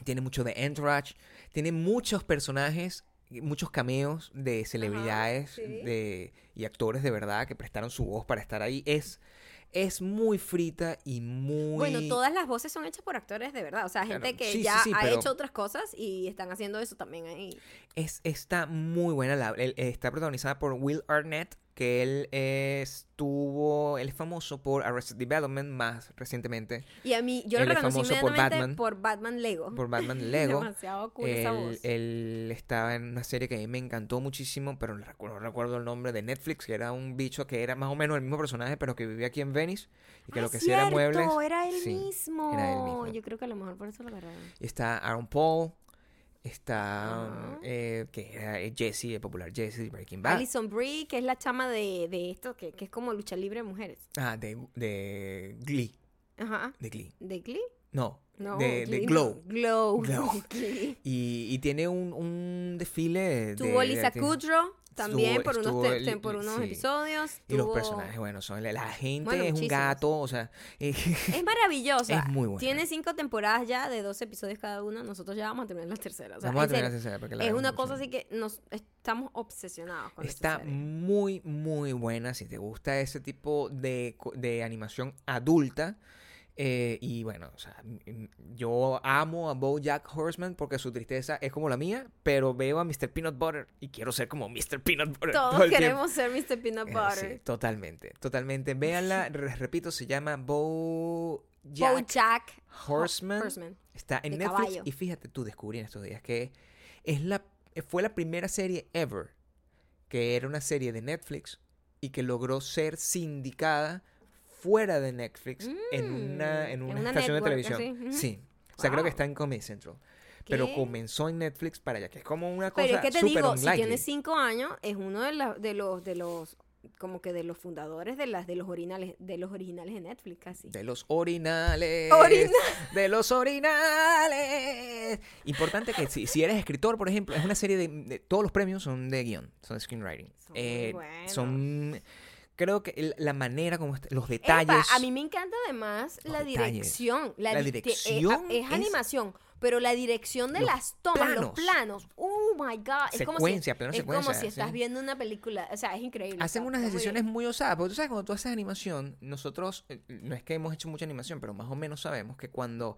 tiene mucho de Entourage. Tiene muchos personajes, muchos cameos de celebridades sí. de, y actores de verdad que prestaron su voz para estar ahí. Es, es muy frita y muy... Bueno, todas las voces son hechas por actores de verdad. O sea, Claro, gente que sí, sí, ya sí, ha pero- hecho otras cosas y están haciendo eso también ahí. Es, está muy buena. La, el- está protagonizada por Will Arnett, que él estuvo... Él es famoso por Arrested Development más recientemente. Y a mí, yo lo Él es reconocí famoso por Batman. por Batman Lego. Por Batman Lego. Demasiado cool esa Él, voz. él estaba en una serie que a mí me encantó muchísimo, pero no recuerdo, no recuerdo el nombre de Netflix, que era un bicho que era más o menos el mismo personaje, pero que vivía aquí en Venice y que Ah, lo que hacía era muebles. era él Sí, mismo. era él mismo. Yo creo que a lo mejor por eso lo agarraron. Y está Aaron Paul, está Ajá. eh, que era eh, Jesse, el popular Jesse de Breaking Bad. Alison Brie, que es la chama de, de esto, que, que es como lucha libre de mujeres. Ah, de, de Glee, Ajá. de Glee. ¿De Glee? No, No, de, de no. Glow. Glow. Glow. Y, y tiene un, un desfile de... Tuvo de- Lisa de- Kudrow también Estuvo- por unos, estuvo te- el- por unos sí. episodios. Y los personajes, bueno, son la gente Bueno, es un gato, o sea, eh, Es maravillosa. Es muy buena. Tiene cinco temporadas ya de 12 episodios cada una. Nosotros ya vamos a terminar las terceras. O sea, vamos a terminar esa serie porque la es una cosa así que nos estamos obsesionados con Está serie. muy, muy buena. Si te gusta ese tipo de, de animación adulta. Eh, y bueno, o sea, yo amo a Bojack Horseman porque su tristeza es como la mía, pero veo a Mr. Peanut Butter y quiero ser como Mr. Peanut Butter. Todos todo el tiempo. queremos ser Mr. Peanut Eh, Butter. sí, totalmente, totalmente. Véanla, re- repito, se llama Bojack Bojack Horseman. Horseman. Está en Netflix caballo. y fíjate, tú descubrí en estos días que es la, fue la primera serie ever que era una serie de Netflix y que logró ser sindicada fuera de Netflix en una, en Mm, una en una estación de televisión. así. Sí. O sea, creo que está en Comedy Central. Pero comenzó en Netflix para allá, que es como una cosa Pero es que te digo, si unlikely. tiene cinco años, es uno de, la- de los, de los, como que de los fundadores de las, de los originales, de los originales de Netflix casi. De los orinales. Orina- De los orinales. Importante que si, si eres escritor, por ejemplo, es una serie de, de- Todos los premios son de guion, son de screenwriting. Son Eh, son- Creo que el- la manera como... est- Los Epa, detalles... a mí me encanta además la detalles. dirección. La te- eh, dirección es, es- animación pero la dirección de las tomas, los planos. planos, oh my god, es como si, plano es secuencia, como si sí. estás viendo una película, o sea, es increíble. Hacen está- unas está muy decisiones bien. muy osadas, porque tú sabes, cuando tú haces animación, nosotros, eh, no es que hemos hecho mucha animación, pero más o menos sabemos que cuando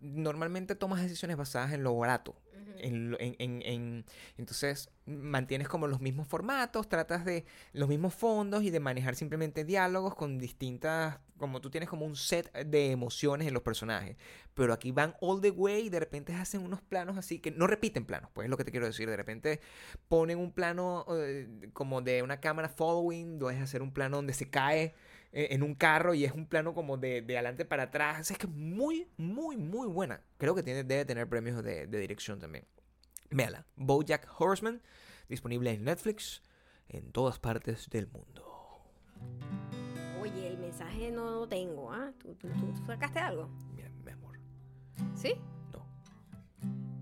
normalmente tomas decisiones basadas en lo barato, en, lo- en- en- en- entonces mantienes como los mismos formatos, tratas de los mismos fondos y de manejar simplemente diálogos con distintas, como tú tienes como un set de emociones en los personajes, pero aquí van all the way y de repente hacen unos planos así que no repiten planos, pues es lo que te quiero decir, de repente ponen un plano eh, como de una cámara following, puedes hacer un plano donde se cae eh, en un carro y es un plano como de, de adelante para atrás. Es que es muy, muy, muy buena. Creo que tiene, debe tener premios de, de dirección también. Véala. Bojack Horseman, disponible en Netflix, en todas partes del mundo. Oye, el mensaje no lo tengo, ¿ah? ¿Tú, tú, tú- tú sacaste algo? Mira, mi amor. ¿Sí? No.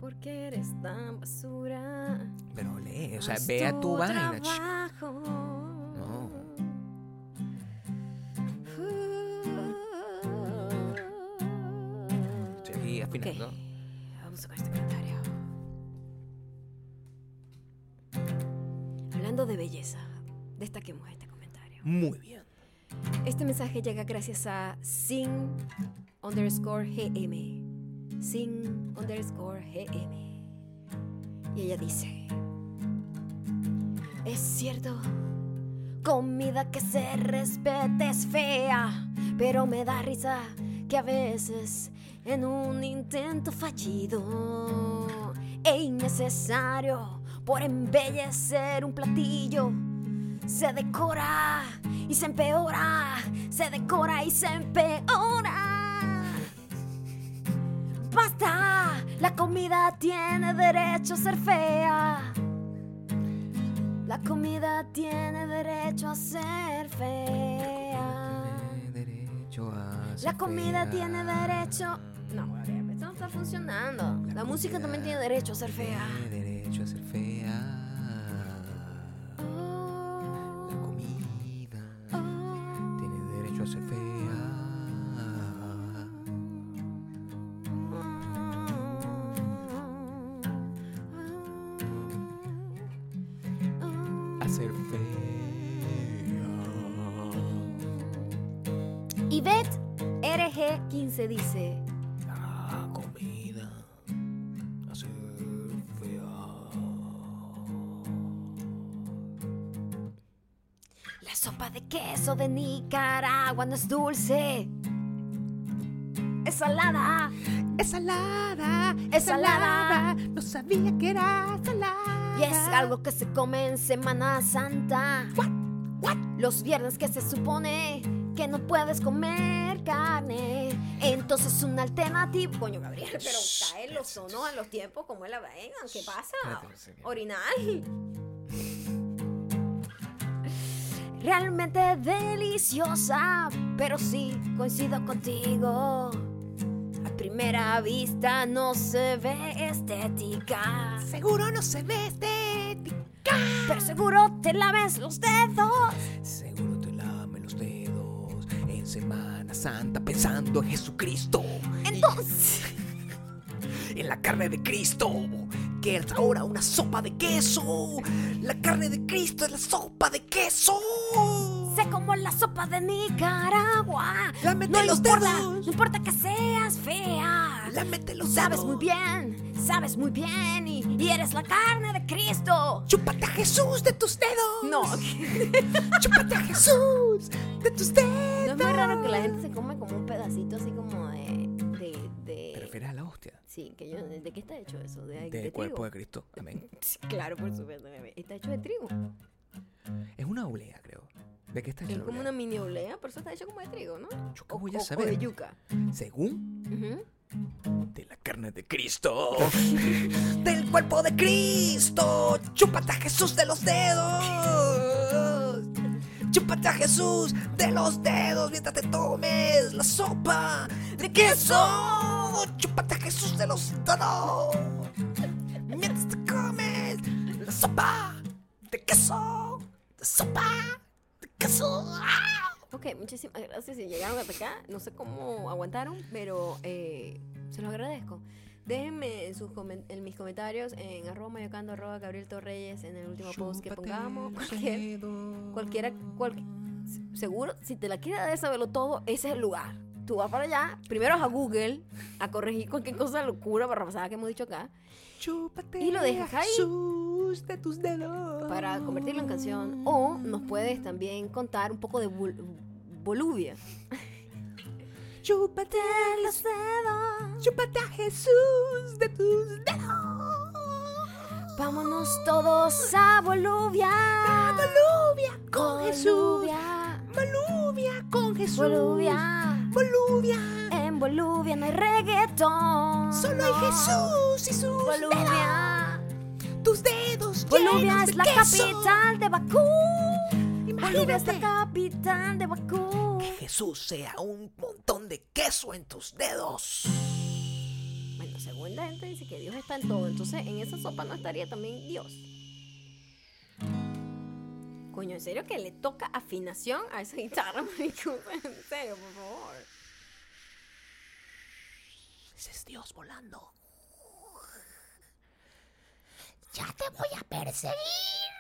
¿Por qué eres tan basura? Pero lee, o sea, Haz ve a tu vaina. ch- trabajo. No. Estoy aquí afinando. Ok, Vamos con este comentario. Hablando de belleza, destaquemos este comentario. Muy bien. Este mensaje llega gracias a Sing underscore GM. Sing underscore GM. Y ella dice: Es cierto, comida que se respete es fea, pero me da risa que a veces en un intento fallido e innecesario por embellecer un platillo se decora y se empeora, se decora y se empeora. Basta, la comida tiene derecho a ser fea. La comida tiene derecho a ser fea. derecho a La ser comida fea. tiene derecho. No, esto no está funcionando. La, música también tiene derecho a ser fea. Tiene derecho a ser fea. Oh, La comida oh. tiene derecho a ser fea. A ser fea. Yvette RG15 dice: Nicaragua no es dulce. Es salada. Es salada, Es salada. No sabía que era salada. Y es algo que se come en Semana Santa. Los viernes que se supone que no puedes comer carne. Entonces una alternativa. Coño, Gabriel, pero caen los tonos a los tiempos como él la vengan. ¿Qué pasa? Espérate, Realmente deliciosa, pero sí coincido contigo. A primera vista no se ve estética. Seguro no se ve estética. Pero seguro te laves los dedos. Seguro te lame los dedos en Semana Santa pensando en Jesucristo. Entonces, en la carne de Cristo. Ahora una sopa de queso. La carne de Cristo es la sopa de queso. sé como la sopa de Nicaragua. Lámete no los importa, dedos. no importa que seas fea. Lámete los Sabes dedos. muy bien, sabes muy bien y, y eres la carne de Cristo. Chúpate a Jesús de tus dedos. No, Chúpate a Jesús de tus dedos. no es muy raro que la gente se come como un pedacito así como de... de, ¿Te de refieres a la hostia? sí, que yo, ¿de qué está hecho eso? ¿De, de Del cuerpo trigo? de Cristo. Amén. Sí, claro, por supuesto. bebé. Está hecho de trigo. Es una oblea, creo. ¿De qué está hecha Es como una mini oblea, pero eso está hecho como de trigo, ¿no? Yo qué voy a o- o saber. de yuca. Según de la carne de Cristo. Del cuerpo de Cristo. Chúpate a Jesús de los dedos. Chúpate a Jesús de los dedos mientras te tomes la sopa de queso. Chúpate a Jesús de los dedos. Mientras te comes la sopa de queso. La sopa de queso. Ok, muchísimas gracias si llegaron hasta acá. No sé cómo aguantaron, pero eh, se los agradezco. Déjenme en, sus en mis comentarios en arroba mayocando arroba Gabriel Torreyes en el último post que Chúpate pongamos. Cualquier, cualquiera, cual- seguro, si te la quieres de saberlo todo, ese es el lugar. Tú vas para allá, primero vas a Google a corregir cualquier cosa locura barrabasada que hemos dicho acá, Chúpate Y lo dejas ahí. De tus dedos. para convertirlo en canción. O nos puedes también contar un poco de Bol-. Chúpate Los dedos. Chúpate a Jesús de tus dedos. Vámonos todos a Bolivia. Boluvia con Jesús. Bolivia. Con Jesús. Bolivia. Boluvia. En Bolivia no hay reggaetón. Solo hay Jesús y sus Bolivia. dedos. Tus dedos Bolivia es de la queso. capital de Bakú. Bolivia es la Imagínate capital de Bakú. Que Jesús sea un montón de queso en tus dedos. Bueno, según la gente dice que Dios está en todo, entonces en esa sopa no estaría también Dios. Coño, ¿en serio que le toca afinación a esa guitarra, marico? En serio, por favor. Ese es Dios volando. Ya te voy a perseguir.